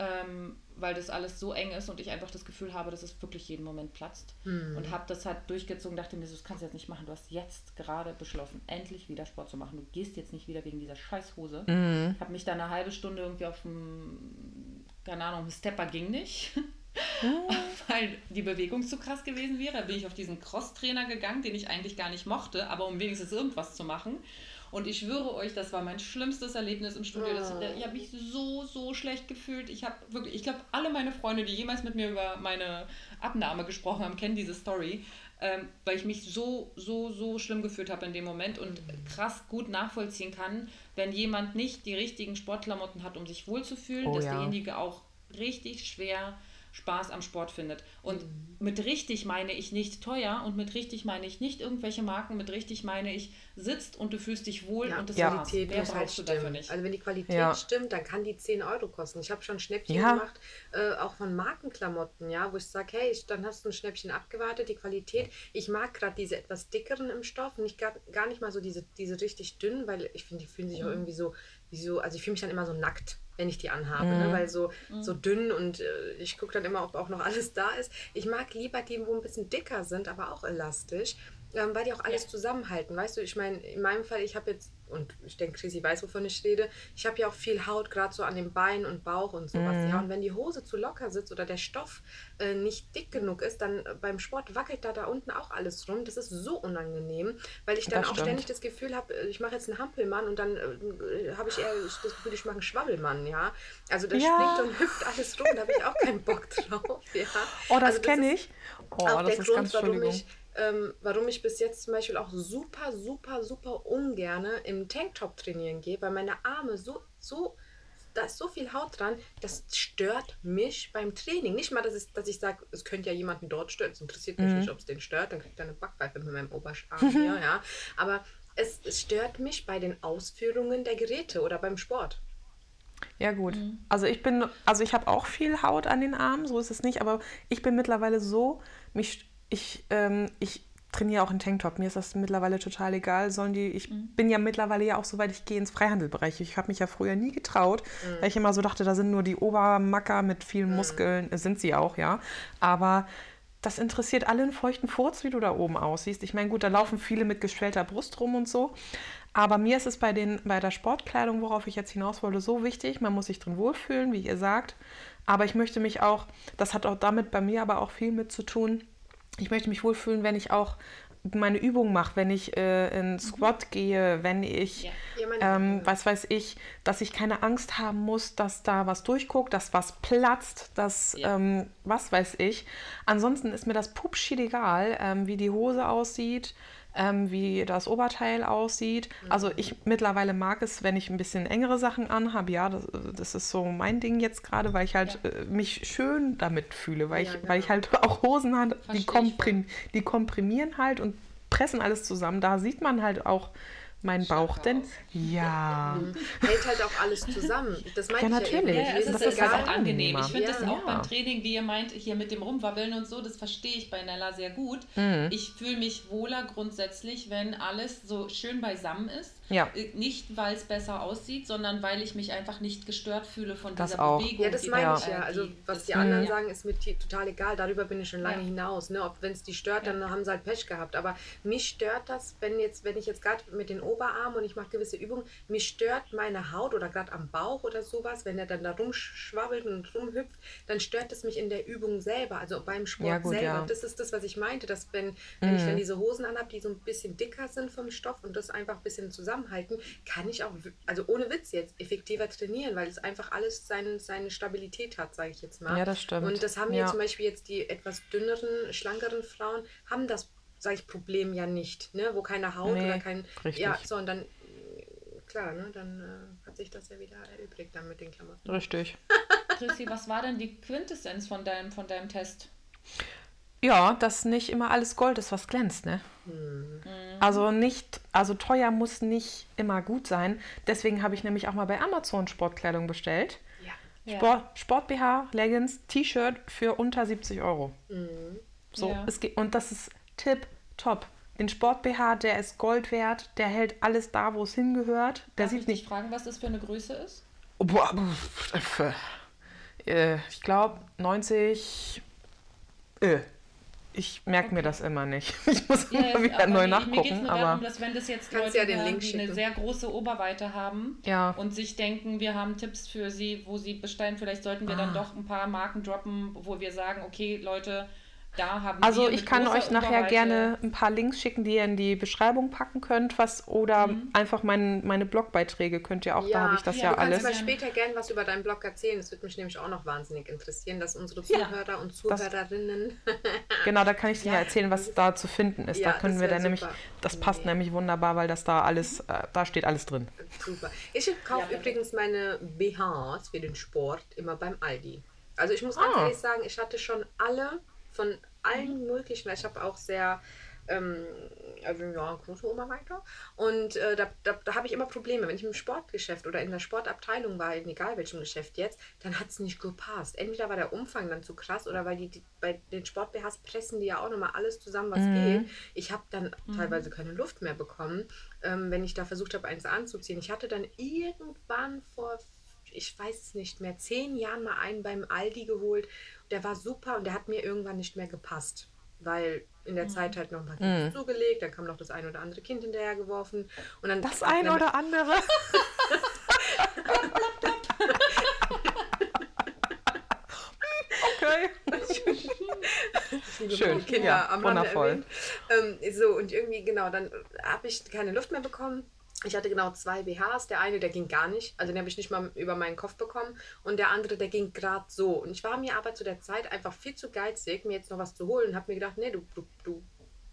S1: ähm, weil das alles so eng ist und ich einfach das Gefühl habe, dass es wirklich jeden Moment platzt. Mhm. Und habe das halt durchgezogen, dachte mir das kannst du jetzt nicht machen. Du hast jetzt gerade beschlossen, endlich wieder Sport zu machen. Du gehst jetzt nicht wieder wegen dieser Scheißhose. Mhm. Habe mich da eine halbe Stunde irgendwie auf dem, keine Ahnung, Stepper ging nicht. weil die Bewegung zu krass gewesen wäre. Bin ich auf diesen Cross-Trainer gegangen, den ich eigentlich gar nicht mochte, aber um wenigstens irgendwas zu machen. Und ich schwöre euch, das war mein schlimmstes Erlebnis im Studio. Das, ah. ich habe mich so, so schlecht gefühlt. Ich habe wirklich, ich glaube, alle meine Freunde, die jemals mit mir über meine Abnahme gesprochen haben, kennen diese Story. Ähm, weil ich mich so, so, so schlimm gefühlt habe in dem Moment und krass gut nachvollziehen kann, wenn jemand nicht die richtigen Sportklamotten hat, um sich wohlzufühlen, oh, dass ja. derjenige auch richtig schwer Spaß am Sport findet. Und mhm. mit richtig meine ich nicht teuer und mit richtig meine ich nicht irgendwelche Marken, mit richtig meine ich sitzt und du fühlst dich wohl ja, und das
S2: ja. Qualität Mehr muss halt stimmen. Also wenn die Qualität ja. stimmt, dann kann die 10 Euro kosten. Ich habe schon Schnäppchen ja. gemacht, äh, auch von Markenklamotten, ja, wo ich sage, hey, ich, dann hast du ein Schnäppchen abgewartet, die Qualität. Ich mag gerade diese etwas dickeren im Stoff, nicht gar, gar nicht mal so diese, diese richtig dünnen, weil ich finde, die fühlen sich mhm. auch irgendwie so, wie so, also ich fühle mich dann immer so nackt wenn ich die anhabe, ne? mhm. ne? weil so, mhm. so dünn und äh, ich gucke dann immer, ob auch noch alles da ist. Ich mag lieber die, wo ein bisschen dicker sind, aber auch elastisch, ähm, weil die auch alles ja. zusammenhalten. Weißt du, ich meine, in meinem Fall, ich habe jetzt und ich denke, Chrissy weiß, wovon ich rede. Ich habe ja auch viel Haut, gerade so an den Beinen und Bauch und sowas. Mhm. Ja, und wenn die Hose zu locker sitzt oder der Stoff äh, nicht dick genug ist, dann äh, beim Sport wackelt da da unten auch alles rum. Das ist so unangenehm, weil ich dann das auch stimmt. ständig das Gefühl habe, äh, ich mache jetzt einen Hampelmann und dann äh, habe ich eher das Gefühl, ich mache einen Schwabbelmann, ja. Also das ja. springt und hüpft alles rum, da habe ich auch keinen Bock drauf, ja.
S4: Oh, das also, kenne ich. Oh,
S2: auch das der ist Grund, ganz warum ich ähm, warum ich bis jetzt zum Beispiel auch super, super, super ungerne im Tanktop trainieren gehe, weil meine Arme so, so, da ist so viel Haut dran, das stört mich beim Training. Nicht mal, dass, es, dass ich sage, es könnte ja jemanden dort stören. Es interessiert mich mhm. nicht, ob es den stört, dann kriegt er eine Backpfeife mit meinem Oberarm hier, ja. Aber es, es stört mich bei den Ausführungen der Geräte oder beim Sport.
S4: Ja, gut. Mhm. Also ich bin, also ich habe auch viel Haut an den Armen, so ist es nicht, aber ich bin mittlerweile so, mich ich, ähm, ich trainiere auch in Tanktop. Mir ist das mittlerweile total egal. Sollen die, ich mhm. bin ja mittlerweile ja auch so weit, ich gehe ins Freihandelbereich. Ich habe mich ja früher nie getraut, mhm. weil ich immer so dachte, da sind nur die Obermacker mit vielen mhm. Muskeln. Äh, sind sie auch, ja. Aber das interessiert alle einen feuchten Furz, wie du da oben aussiehst. Ich meine, gut, da laufen viele mit geschwellter Brust rum und so. Aber mir ist es bei, den, bei der Sportkleidung, worauf ich jetzt hinaus wollte, so wichtig. Man muss sich drin wohlfühlen, wie ihr sagt. Aber ich möchte mich auch, das hat auch damit bei mir aber auch viel mit zu tun, ich möchte mich wohlfühlen, wenn ich auch meine Übung mache, wenn ich äh, in Squat mhm. gehe, wenn ich, ja. ähm, was weiß ich, dass ich keine Angst haben muss, dass da was durchguckt, dass was platzt, dass ja. ähm, was weiß ich. Ansonsten ist mir das Pupschied egal, ähm, wie die Hose aussieht, ähm, wie das Oberteil aussieht. Mhm. Also ich mittlerweile mag es, wenn ich ein bisschen engere Sachen anhabe. Ja, das, das ist so mein Ding jetzt gerade, weil ich halt ja. äh, mich schön damit fühle, weil, ja, ich, genau. weil ich halt auch Hosen habe, die, komprim die komprimieren halt und pressen alles zusammen. Da sieht man halt auch mein Bauch denn? Ja.
S2: Hält halt auch alles zusammen. Das meine
S4: Ja,
S2: ja
S4: natürlich.
S1: Ja, es
S2: Mir
S1: ist,
S4: das ist
S1: ist
S4: halt
S1: auch angenehm. Ich finde
S2: Ja.
S1: das auch
S4: Ja.
S1: beim Training, wie ihr meint, hier mit dem Rumwabbeln und so, das verstehe ich bei Nella sehr gut.
S4: Mhm.
S1: Ich fühle mich wohler grundsätzlich, wenn alles so schön beisammen ist.
S4: Ja.
S1: Äh, Nicht, weil es besser aussieht, sondern weil ich mich einfach nicht gestört fühle von
S4: Das
S1: dieser
S4: auch.
S1: Bewegung.
S2: Ja, das meine ich ja.
S1: äh,
S2: Also was
S1: das-
S2: die anderen
S1: ja.
S2: sagen, ist mir total egal. Darüber bin ich schon lange
S1: Ja.
S2: hinaus. Ne? Ob wenn es die stört, dann haben sie halt Pech gehabt. Aber mich stört das, wenn jetzt, wenn ich jetzt gerade mit den Oberarmen und ich mache gewisse Übungen, mich stört meine Haut oder gerade am Bauch oder sowas, wenn er dann da rumschwabbelt und rumhüpft, dann stört es mich in der Übung selber, also beim Sport
S4: Ja, gut,
S2: selber.
S4: ja.
S2: Das ist das, was ich meinte, dass wenn, wenn ich dann
S4: Mhm.
S2: diese Hosen anhabe, die so ein bisschen dicker sind vom Stoff und das einfach ein bisschen zusammenhalten, kann ich auch, also ohne Witz jetzt, effektiver trainieren, weil es einfach alles seine, seine Stabilität hat, sage ich jetzt mal.
S4: Ja, das stimmt.
S2: Und das haben
S4: Ja.
S2: zum Beispiel jetzt die etwas dünneren, schlankeren Frauen, haben das, sage ich, Problem ja nicht, ne? wo keine Haut
S4: Nee,
S2: oder kein...
S4: richtig.
S2: Ja, so und dann, äh, klar, ne? dann äh, hat sich das ja wieder erübrigt dann mit den Klamotten.
S4: Richtig.
S1: Chrissy, was war denn die Quintessenz von deinem, von deinem Test?
S4: Ja, dass nicht immer alles Gold ist, was glänzt, ne? Also nicht, also teuer muss nicht immer gut sein. Deswegen habe ich nämlich auch mal bei Amazon Sportkleidung bestellt.
S2: Ja.
S1: Ja.
S4: Sport, Sport BH, Leggings, T-Shirt für unter 70 Euro. So,
S1: Ja.
S4: es geht, und das ist tip top. Den Sport BH, der ist Gold wert, der hält alles da, wo es hingehört. Der
S1: Darf ich
S4: sieht
S1: dich
S4: nicht.
S1: fragen, was das für eine Größe ist?
S4: Oh, boah, pff, äh, ich glaube 90. Äh, ich merke mir das immer nicht. Ich muss immer
S1: Ja,
S4: wieder
S1: aber
S4: neu
S1: Mir geht es
S4: nachgucken.
S1: nur darum,
S4: Aber
S1: dass wenn das jetzt Leute
S2: ja Link
S1: die eine sehr große Oberweite haben
S4: Ja.
S1: und sich denken, wir haben Tipps für sie, wo sie bestellen, vielleicht sollten wir
S4: Ah.
S1: dann doch ein paar Marken droppen, wo wir sagen, okay, Leute, da haben
S4: Also
S1: wir
S4: ich kann euch nachher gerne ein paar Links schicken, die ihr in die Beschreibung packen könnt, was oder
S1: Mhm.
S4: einfach mein, meine Blogbeiträge könnt ihr auch, da habe ich das
S1: ja,
S4: ja,
S1: du kannst
S4: alles.
S2: mal später gern was über deinen Blog erzählen. Das würde mich nämlich auch noch wahnsinnig interessieren, dass unsere
S1: Ja.
S2: Zuhörer und Zuhörerinnen.
S4: Genau, da kann ich dir
S2: Ja.
S4: erzählen, was da zu finden ist.
S2: Ja,
S4: da können
S2: das
S4: wir dann nämlich,
S2: super.
S4: das passt
S2: Nee.
S4: nämlich wunderbar, weil das da alles, äh, da steht alles drin.
S2: Super. Ich kaufe
S1: Ja,
S2: übrigens meine BHs für den Sport immer beim Aldi. Also ich muss ganz
S4: Ah.
S2: ehrlich sagen, ich hatte schon alle von allen möglichen, weil ich habe auch sehr ähm, also ja, große Oberweite. Und äh, da, da, da habe ich immer Probleme. Wenn ich im Sportgeschäft oder in der Sportabteilung war, in egal welchem Geschäft jetzt, dann hat es nicht gepasst. Entweder war der Umfang dann zu krass oder weil die, die bei den Sport-BHs pressen die ja auch nochmal alles zusammen, was geht. Ich habe dann teilweise keine Luft mehr bekommen, ähm, wenn ich da versucht habe, eins anzuziehen. Ich hatte dann irgendwann vor ich weiß es nicht mehr, zehn Jahren mal einen beim Aldi geholt. Der war super und der hat mir irgendwann nicht mehr gepasst. Weil in der Zeit halt noch ein paar Kinder zugelegt, dann kam noch das ein oder andere Kind hinterhergeworfen. Und dann
S4: Das eine oder andere. okay. Schön,
S2: Kinder
S4: ja,
S2: am
S4: wundervoll.
S2: Ähm, so, und irgendwie, genau, dann habe ich keine Luft mehr bekommen. Ich hatte genau zwei BHs. Der eine, der ging gar nicht. Also den habe ich nicht mal über meinen Kopf bekommen. Und der andere, der ging gerade so. Und ich war mir aber zu der Zeit einfach viel zu geizig, mir jetzt noch was zu holen. Und habe mir gedacht, nee, du, du, du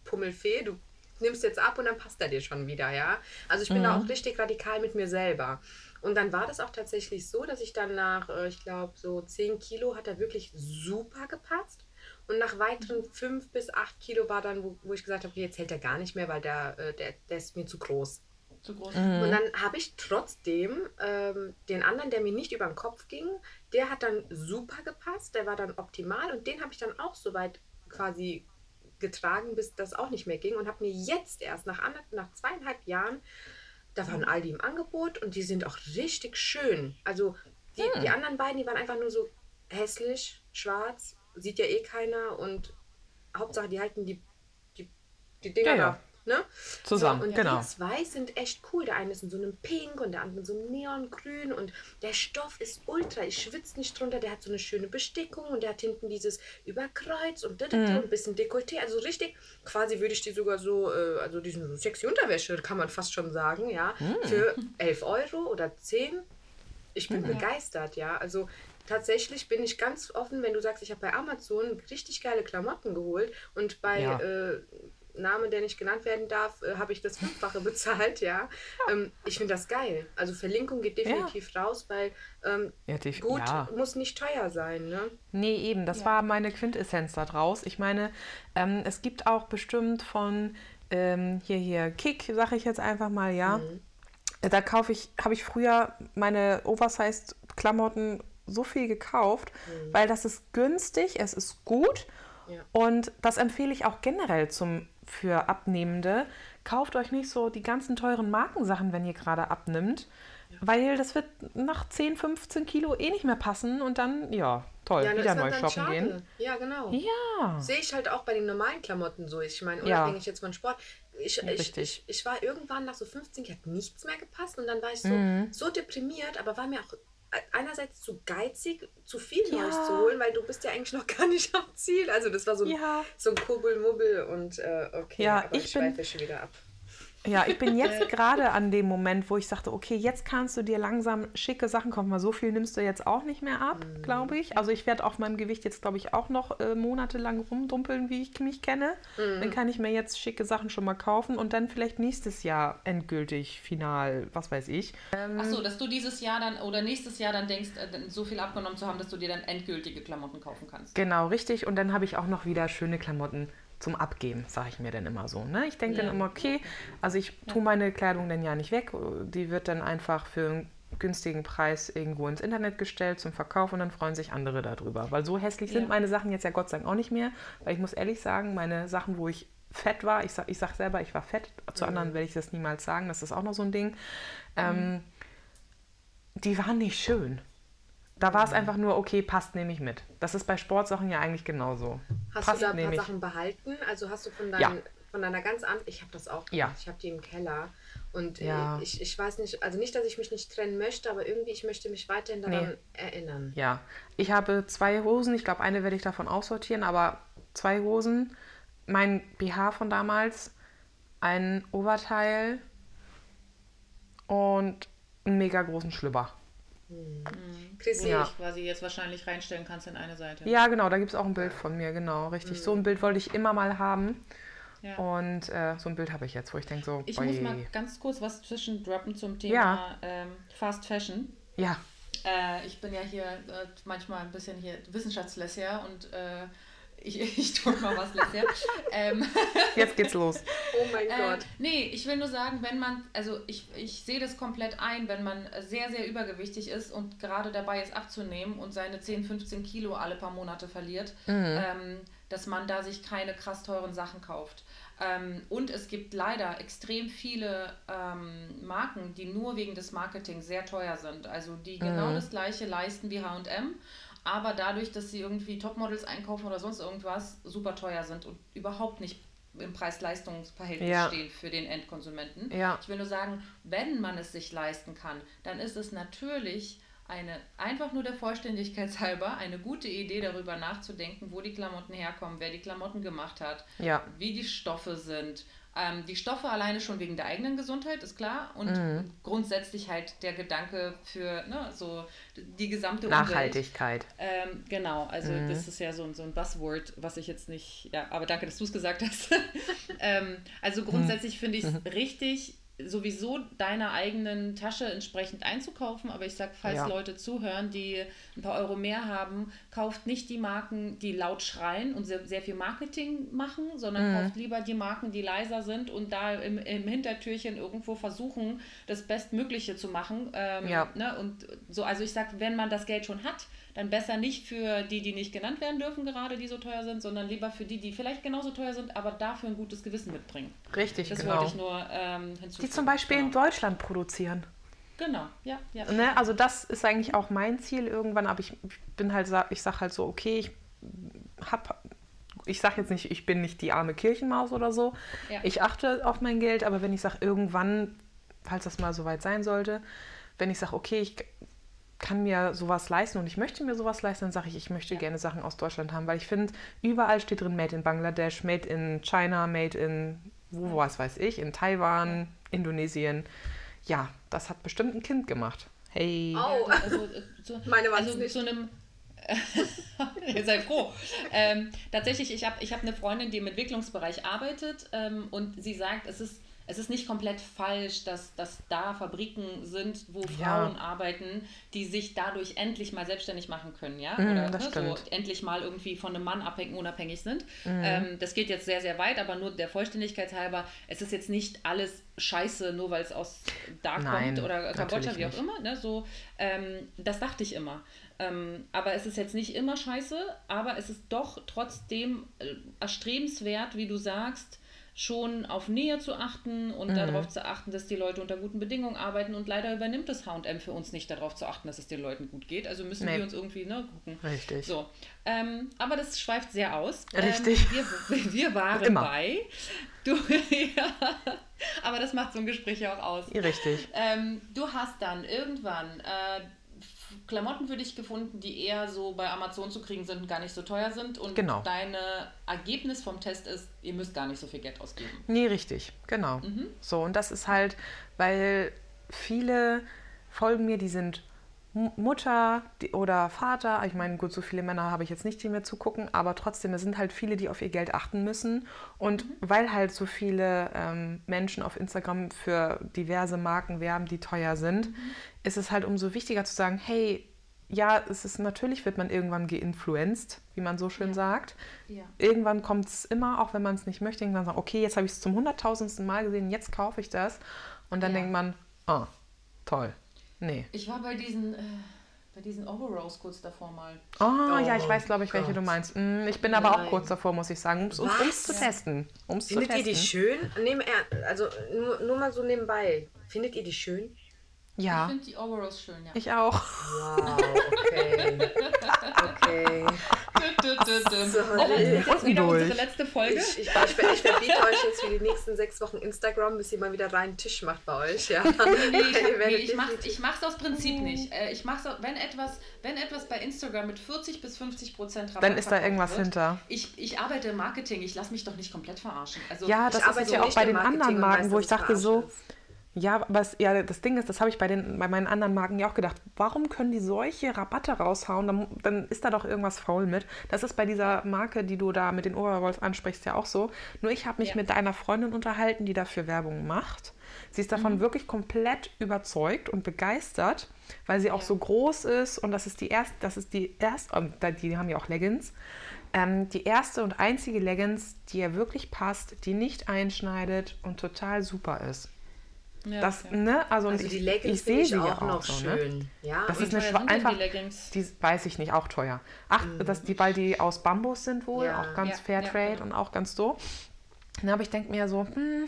S2: Pummelfee, du nimmst jetzt ab und dann passt er dir schon wieder, ja. Also ich bin da auch richtig radikal mit mir selber. Und dann war das auch tatsächlich so, dass ich dann nach, äh, ich glaube, so 10 Kilo hat er wirklich super gepasst. Und nach weiteren 5 bis 8 Kilo war dann, wo, wo ich gesagt habe, okay, jetzt hält er gar nicht mehr, weil der, äh, der, der ist mir zu groß.
S1: Zu groß.
S2: Und dann habe ich trotzdem ähm, den anderen, der mir nicht über den Kopf ging, der hat dann super gepasst, der war dann optimal und den habe ich dann auch so weit quasi getragen, bis das auch nicht mehr ging und habe mir jetzt erst nach, nach zweieinhalb Jahren, da waren Aldi im Angebot und die sind auch richtig schön. Also die, die anderen beiden, die waren einfach nur so hässlich, schwarz, sieht ja eh keiner und Hauptsache die halten die, die, die Dinger
S4: Ja, ja.
S2: Ne?
S4: Zusammen,
S2: so, und
S4: genau.
S2: Die zwei sind echt cool. Der eine ist in so einem Pink und der andere in so einem Neongrün und der Stoff ist ultra. Ich schwitze nicht drunter. Der hat so eine schöne Bestickung und der hat hinten dieses Überkreuz und, da, da, da,
S4: Mhm.
S2: und ein bisschen Dekolleté. Also richtig, quasi würde ich die sogar so, äh, also diesen so sexy Unterwäsche, kann man fast schon sagen, ja,
S4: Mhm.
S2: für 11 Euro oder 10. Ich bin begeistert, ja. Also tatsächlich bin ich ganz offen, wenn du sagst, ich habe bei Amazon richtig geile Klamotten geholt und bei
S4: Ja.
S2: äh, Name, der nicht genannt werden darf, äh, habe ich das Fünffache bezahlt, ja. Ähm, ich finde das geil. Also Verlinkung geht definitiv raus, weil ähm,
S4: Ja, die-
S2: gut
S4: ja.
S2: muss nicht teuer sein, ne?
S4: Nee, eben, das
S1: Ja.
S4: war meine Quintessenz da draus. Ich meine, ähm, es gibt auch bestimmt von ähm, hier, hier, Kick, sage ich jetzt einfach mal, ja. Mhm. Da kaufe ich, habe ich früher meine Oversized-Klamotten so viel gekauft, mhm. weil das ist günstig, es ist gut ja. und das empfehle ich auch generell zum, für Abnehmende. Kauft euch nicht so die ganzen teuren Markensachen, wenn ihr gerade abnimmt, ja. weil das wird nach 10, 15 Kilo eh nicht mehr passen und dann, ja, toll, ja, wieder neu shoppen schade. gehen.
S2: Ja, genau.
S4: Ja.
S2: Sehe ich halt auch bei den normalen Klamotten so. Ich meine, unabhängig ja. jetzt von Sport. Ich, ich, ich, ich, war irgendwann nach so 15, hat nichts mehr gepasst und dann war ich so, mhm. so deprimiert, aber war mir auch einerseits zu geizig, zu viel ja. Neues zu holen, weil du bist ja eigentlich noch gar nicht am Ziel. Also das war so ein, ja. so ein Kurbelmubbel und äh, okay,
S4: ja, aber ich, ich bin, schon wieder ab. Ja, ich bin jetzt gerade an dem Moment, wo ich sagte, okay, jetzt kannst du dir langsam schicke Sachen kaufen, weil so viel nimmst du jetzt auch nicht mehr ab, mhm. glaube ich. Also ich werde auf meinem Gewicht jetzt, glaube ich, auch noch äh, monatelang rumdumpeln, wie ich mich kenne. Mhm. Dann kann ich mir jetzt schicke Sachen schon mal kaufen und dann vielleicht nächstes Jahr endgültig, final, was weiß ich.
S1: Ähm, Ach so, dass du dieses Jahr dann oder nächstes Jahr dann denkst, äh, so viel abgenommen zu haben, dass du dir dann endgültige Klamotten kaufen kannst.
S4: Genau, richtig. Und dann habe ich auch noch wieder schöne Klamotten zum Abgeben, sage ich mir dann immer so. Ne? Ich denke ja. dann immer, okay, also ich tue meine Kleidung dann ja nicht weg, die wird dann einfach für einen günstigen Preis irgendwo ins Internet gestellt zum Verkauf und dann freuen sich andere darüber. Weil so hässlich sind ja. meine Sachen jetzt ja Gott sei Dank auch nicht mehr, weil ich muss ehrlich sagen, meine Sachen, wo ich fett war, ich sage ich sag selber, ich war fett, zu mhm. anderen werde ich das niemals sagen, das ist auch noch so ein Ding, mhm. ähm, die waren nicht schön. Da war es einfach nur, okay, passt, nehme ich mit. Das ist bei Sportsachen ja eigentlich genauso.
S2: Hast
S4: passt,
S2: du da ein paar Sachen behalten? Also hast du von, deinen, ja. von deiner ganz an, ich habe das auch gemacht. Ja. Ich habe die im Keller. Und äh, ja. ich, ich weiß nicht, also nicht, dass ich mich nicht trennen möchte, aber irgendwie, ich möchte mich weiterhin daran nee. erinnern.
S4: Ja, ich habe zwei Hosen, ich glaube, eine werde ich davon aussortieren, aber zwei Hosen, mein BH von damals, ein Oberteil und einen mega großen Schlüpper.
S1: Hm. Chrissy, ja. ich quasi jetzt wahrscheinlich reinstellen kannst in eine Seite.
S4: Ja, genau, da gibt es auch ein Bild von mir, genau, richtig. Mhm. So ein Bild wollte ich immer mal haben. Ja. Und äh, so ein Bild habe ich jetzt, wo ich denke so.
S1: Ich muss mal ganz kurz was zwischendroppen zum Thema ja. ähm, Fast Fashion.
S4: Ja.
S1: Äh, ich bin ja hier äh, manchmal ein bisschen hier Wissenschaftslässiger und äh, ich, ich tue mal was, Lesja. ähm,
S4: Jetzt geht's los.
S2: Oh mein äh, Gott.
S1: Nee, ich will nur sagen, wenn man, also ich, ich sehe das komplett ein, wenn man sehr, sehr übergewichtig ist und gerade dabei ist abzunehmen und seine 10, 15 Kilo alle paar Monate verliert, mhm. ähm, dass man da sich keine krass teuren Sachen kauft. Ähm, und es gibt leider extrem viele ähm, Marken, die nur wegen des Marketings sehr teuer sind. Also die genau mhm. das gleiche leisten wie HM aber dadurch, dass sie irgendwie Topmodels einkaufen oder sonst irgendwas, super teuer sind und überhaupt nicht im Preis-Leistungs-Verhältnis ja. stehen für den Endkonsumenten. Ja. Ich will nur sagen, wenn man es sich leisten kann, dann ist es natürlich eine, einfach nur der Vollständigkeit halber, eine gute Idee darüber nachzudenken, wo die Klamotten herkommen, wer die Klamotten gemacht hat, ja. wie die Stoffe sind, ähm, die Stoffe alleine schon wegen der eigenen Gesundheit, ist klar. Und mhm. grundsätzlich halt der Gedanke für ne, so die gesamte
S4: Nachhaltigkeit.
S1: Ähm, genau, also mhm. das ist ja so, so ein Buzzword, was ich jetzt nicht, ja, aber danke, dass du es gesagt hast. ähm, also grundsätzlich finde ich es mhm. richtig, sowieso deiner eigenen Tasche entsprechend einzukaufen. Aber ich sage, falls ja. Leute zuhören, die ein paar Euro mehr haben, kauft nicht die Marken, die laut schreien und sehr, sehr viel Marketing machen, sondern mhm. kauft lieber die Marken, die leiser sind und da im, im Hintertürchen irgendwo versuchen, das Bestmögliche zu machen. Ähm, ja. ne? Und so, also ich sage, wenn man das Geld schon hat, dann besser nicht für die, die nicht genannt werden dürfen, gerade die so teuer sind, sondern lieber für die, die vielleicht genauso teuer sind, aber dafür ein gutes Gewissen mitbringen.
S4: Richtig,
S1: das
S4: genau.
S1: wollte ich nur ähm,
S4: hinzufügen. Die zum Beispiel genau. in Deutschland produzieren.
S1: Genau, ja, ja.
S4: Ne? Also das ist eigentlich auch mein Ziel irgendwann, aber ich bin halt, ich sage halt so, okay, ich habe ich sage jetzt nicht, ich bin nicht die arme Kirchenmaus oder so. Ja. Ich achte auf mein Geld, aber wenn ich sage, irgendwann, falls das mal soweit sein sollte, wenn ich sage, okay, ich kann mir sowas leisten und ich möchte mir sowas leisten, dann sage ich, ich möchte ja. gerne Sachen aus Deutschland haben, weil ich finde, überall steht drin Made in Bangladesch, Made in China, Made in wo was weiß ich, in Taiwan, Indonesien. Ja, das hat bestimmt ein Kind gemacht. Hey.
S2: Oh. Also, so, Meine war also nicht.
S1: so einem Sei froh. Ähm, tatsächlich, ich habe ich hab eine Freundin, die im Entwicklungsbereich arbeitet ähm, und sie sagt, es ist es ist nicht komplett falsch, dass, dass da Fabriken sind, wo Frauen
S4: Ja.
S1: arbeiten, die sich dadurch endlich mal selbstständig machen können, ja?
S4: Mm,
S1: Oder ne, so endlich mal irgendwie von einem Mann abhängig, unabhängig sind.
S4: Mhm.
S1: Ähm, das geht jetzt sehr, sehr weit, aber nur der Vollständigkeit halber, es ist jetzt nicht alles scheiße, nur weil es aus da
S4: Nein,
S1: kommt oder Kambodscha, wie auch immer. Ne? So, ähm, das dachte ich immer. Ähm, aber es ist jetzt nicht immer scheiße, aber es ist doch trotzdem äh, erstrebenswert, wie du sagst, schon auf Nähe zu achten und
S4: Mhm.
S1: darauf zu achten, dass die Leute unter guten Bedingungen arbeiten. Und leider übernimmt das H&M für uns nicht darauf zu achten, dass es den Leuten gut geht. Also müssen
S4: Nee.
S1: wir uns irgendwie ne, gucken.
S4: Richtig.
S1: So, ähm, aber das schweift sehr aus.
S4: Richtig.
S1: Ähm, wir, wir waren
S4: Immer.
S1: bei. Du, ja, aber das macht so ein Gespräch ja auch aus.
S4: Richtig.
S1: Ähm, du hast dann irgendwann äh, Klamotten für dich gefunden, die eher so bei Amazon zu kriegen sind und gar nicht so teuer sind. Und
S4: Genau.
S1: dein Ergebnis vom Test ist, ihr müsst gar nicht so viel Geld ausgeben.
S4: Nee, richtig, genau.
S1: Mhm.
S4: So, und das ist halt, weil viele folgen mir, die sind Mutter oder Vater. Ich meine, gut, so viele Männer habe ich jetzt nicht, die mir zugucken, aber trotzdem, es sind halt viele, die auf ihr Geld achten müssen. Und
S1: Mhm.
S4: weil halt so viele ähm, Menschen auf Instagram für diverse Marken werben, die teuer sind,
S1: Mhm.
S4: Ist es halt umso wichtiger zu sagen, hey, ja, es ist natürlich, wird man irgendwann geinfluenced, wie man so schön
S1: Ja.
S4: sagt
S1: Ja.
S4: irgendwann kommt es immer, auch wenn man es nicht möchte, irgendwann sagt, okay, jetzt habe ich es zum hunderttausendsten Mal gesehen, jetzt kaufe ich das. Und dann
S1: Ja.
S4: denkt man, oh, toll. Nee.
S1: Ich war bei diesen, äh, bei diesen Overalls kurz davor mal.
S4: Oh, ja, ich
S2: Oh
S4: weiß, glaube ich, welche
S2: Gott.
S4: du meinst. Mm, Ich bin aber auch
S2: Nein.
S4: kurz davor, muss ich sagen, um es zu testen. Um's zu
S2: Findet ihr
S4: testen.
S2: die schön? Nehm, er- also nur, nur mal so nebenbei. Findet ihr die schön?
S1: Ich
S4: Ja,
S1: finde die Overalls schön, ja.
S4: ich auch.
S2: Wow, okay. okay. So,
S1: oh, das ist jetzt wieder unsere letzte Folge.
S2: Ich, ich, ich, ich verbiete euch jetzt für die nächsten sechs Wochen Instagram, bis ihr mal wieder reinen Tisch macht bei euch. Ja.
S1: Nee, ich, hab, nee, ich, mach, ich mach's aus Prinzip nicht. Äh, ich mach's, wenn etwas, wenn etwas bei Instagram mit 40 bis 50 Prozent Rabatt
S4: Dann ist da irgendwas
S1: wird,
S4: hinter.
S1: Ich, ich arbeite im Marketing, ich lasse mich doch nicht komplett verarschen. Also,
S4: Ja, das
S2: Ich
S4: ist ja auch bei den
S2: Marketing
S4: anderen Marken, wo ich dachte so,
S2: ist.
S4: Ja, was, ja, das Ding ist, das habe ich bei, den, bei meinen anderen Marken ja auch gedacht, warum können die solche Rabatte raushauen? Dann, dann ist da doch irgendwas faul mit. Das ist bei dieser Marke, die du da mit den Overalls ansprichst, ja auch so. Nur ich habe mich
S1: Ja.
S4: mit einer Freundin unterhalten, die dafür Werbung macht. Sie ist davon wirklich komplett überzeugt und begeistert, weil sie auch
S1: Ja.
S4: so groß ist und das ist die erste, das ist die erste, die haben ja auch Leggings. Ähm, die erste und einzige Leggings, die ihr wirklich passt, die nicht einschneidet und total super ist.
S1: Ja,
S4: Das,
S1: okay.
S4: ne? Also,
S2: Also
S4: ich,
S2: die Leggings
S4: ich sehe
S2: ich
S4: sie
S2: auch
S4: ja
S2: noch
S4: auch so, ne?
S2: schön. Ja,
S4: Das ist eine einfach,
S1: die Leggings?
S4: die weiß ich nicht, auch teuer. Ach, das, die, weil die aus Bambus sind wohl,
S2: Ja.
S4: auch ganz
S1: Ja,
S4: Fairtrade
S1: ja, genau.
S4: und auch ganz so. Na, aber ich denke mir so, hm,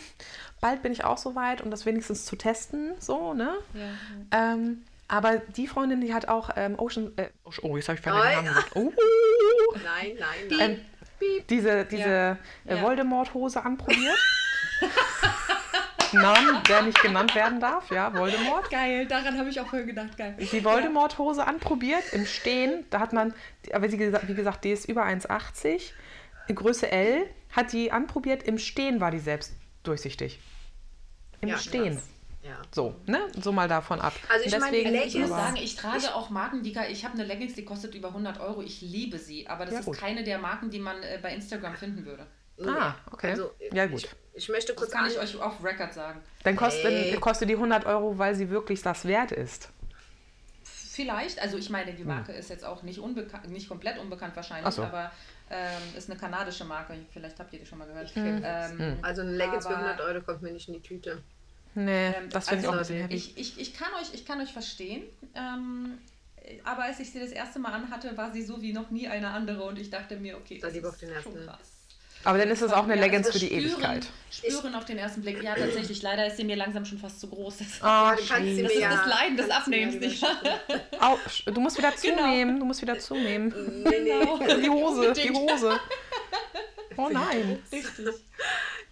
S4: bald bin ich auch so weit, um das wenigstens zu testen, so, ne?
S1: Ja,
S4: Ähm, aber die Freundin, die hat auch ähm, Ocean, äh, oh, jetzt habe ich gerade
S2: Oh,
S4: den
S2: ja.
S4: Namen gesagt. Oh,
S2: Nein, nein,
S4: ähm,
S2: nein.
S4: diese diese
S1: Ja.
S4: äh,
S1: Ja.
S4: Voldemort-Hose anprobiert. Namen, der nicht genannt werden darf, ja, Voldemort.
S1: Geil, daran habe ich auch vorher gedacht, geil.
S4: die Voldemort-Hose anprobiert im Stehen. Da hat man, aber sie gesagt, wie gesagt, die ist über 1,80, Größe L, hat die anprobiert. Im Stehen war die selbst durchsichtig. Im
S2: Ja,
S4: Stehen.
S2: krass. Ja.
S4: So, ne? So mal davon ab.
S2: Also ich
S4: Und
S2: meine,
S4: deswegen-
S1: Ich muss
S2: Aber-
S1: sagen, ich trage auch Marken, die ich habe eine Leggings, die kostet über 100 Euro. Ich liebe sie, aber das
S4: Ja,
S1: ist
S4: gut.
S1: keine der Marken, die man äh, bei Instagram finden würde.
S4: Ah, okay. Ja, gut.
S2: Ich, ich möchte
S1: Das
S2: kurz
S1: kann
S2: an,
S1: ich euch auf Record sagen.
S4: Dann kostet,
S2: Ey.
S4: dann kostet die 100 Euro, weil sie wirklich das wert ist.
S1: Vielleicht, also ich meine, die Marke ist jetzt auch nicht unbekannt, nicht komplett unbekannt wahrscheinlich,
S4: so.
S1: aber ähm, ist eine kanadische Marke. Vielleicht habt ihr die schon mal gehört.
S4: Hm.
S1: Ähm,
S2: Also eine Leggings für
S1: Aber-
S2: 100 Euro kommt mir nicht in die Tüte.
S4: Nee,
S1: Ähm,
S4: das finde ich auch ein
S1: also,
S4: bisschen heavy.
S1: ich, ich, ich, kann euch, ich kann euch verstehen. Ähm, aber als ich sie das erste Mal anhatte, war sie so wie noch nie eine andere und ich dachte mir, okay,
S2: Da
S1: das
S2: lieber auf
S1: ist
S2: den
S1: schon
S2: ersten.
S1: krass.
S4: Aber dann ist es auch eine
S1: Ja,
S4: Leggings
S1: also
S4: für die
S1: spüren,
S4: Ewigkeit.
S1: Spüren auf den ersten Blick. Ja, tatsächlich. Leider ist sie mir langsam schon fast zu groß. Das,
S2: du kannst sie
S4: scheiße.
S1: das ist
S2: mir ja-
S1: das Leiden des Abnehmens, nicht wahr?
S4: Sch- du musst wieder
S1: Genau.
S4: zunehmen. Du musst wieder zunehmen.
S2: Nee, nee.
S1: Genau.
S4: Die Hose, die. Hose. Oh nein.
S1: Richtig.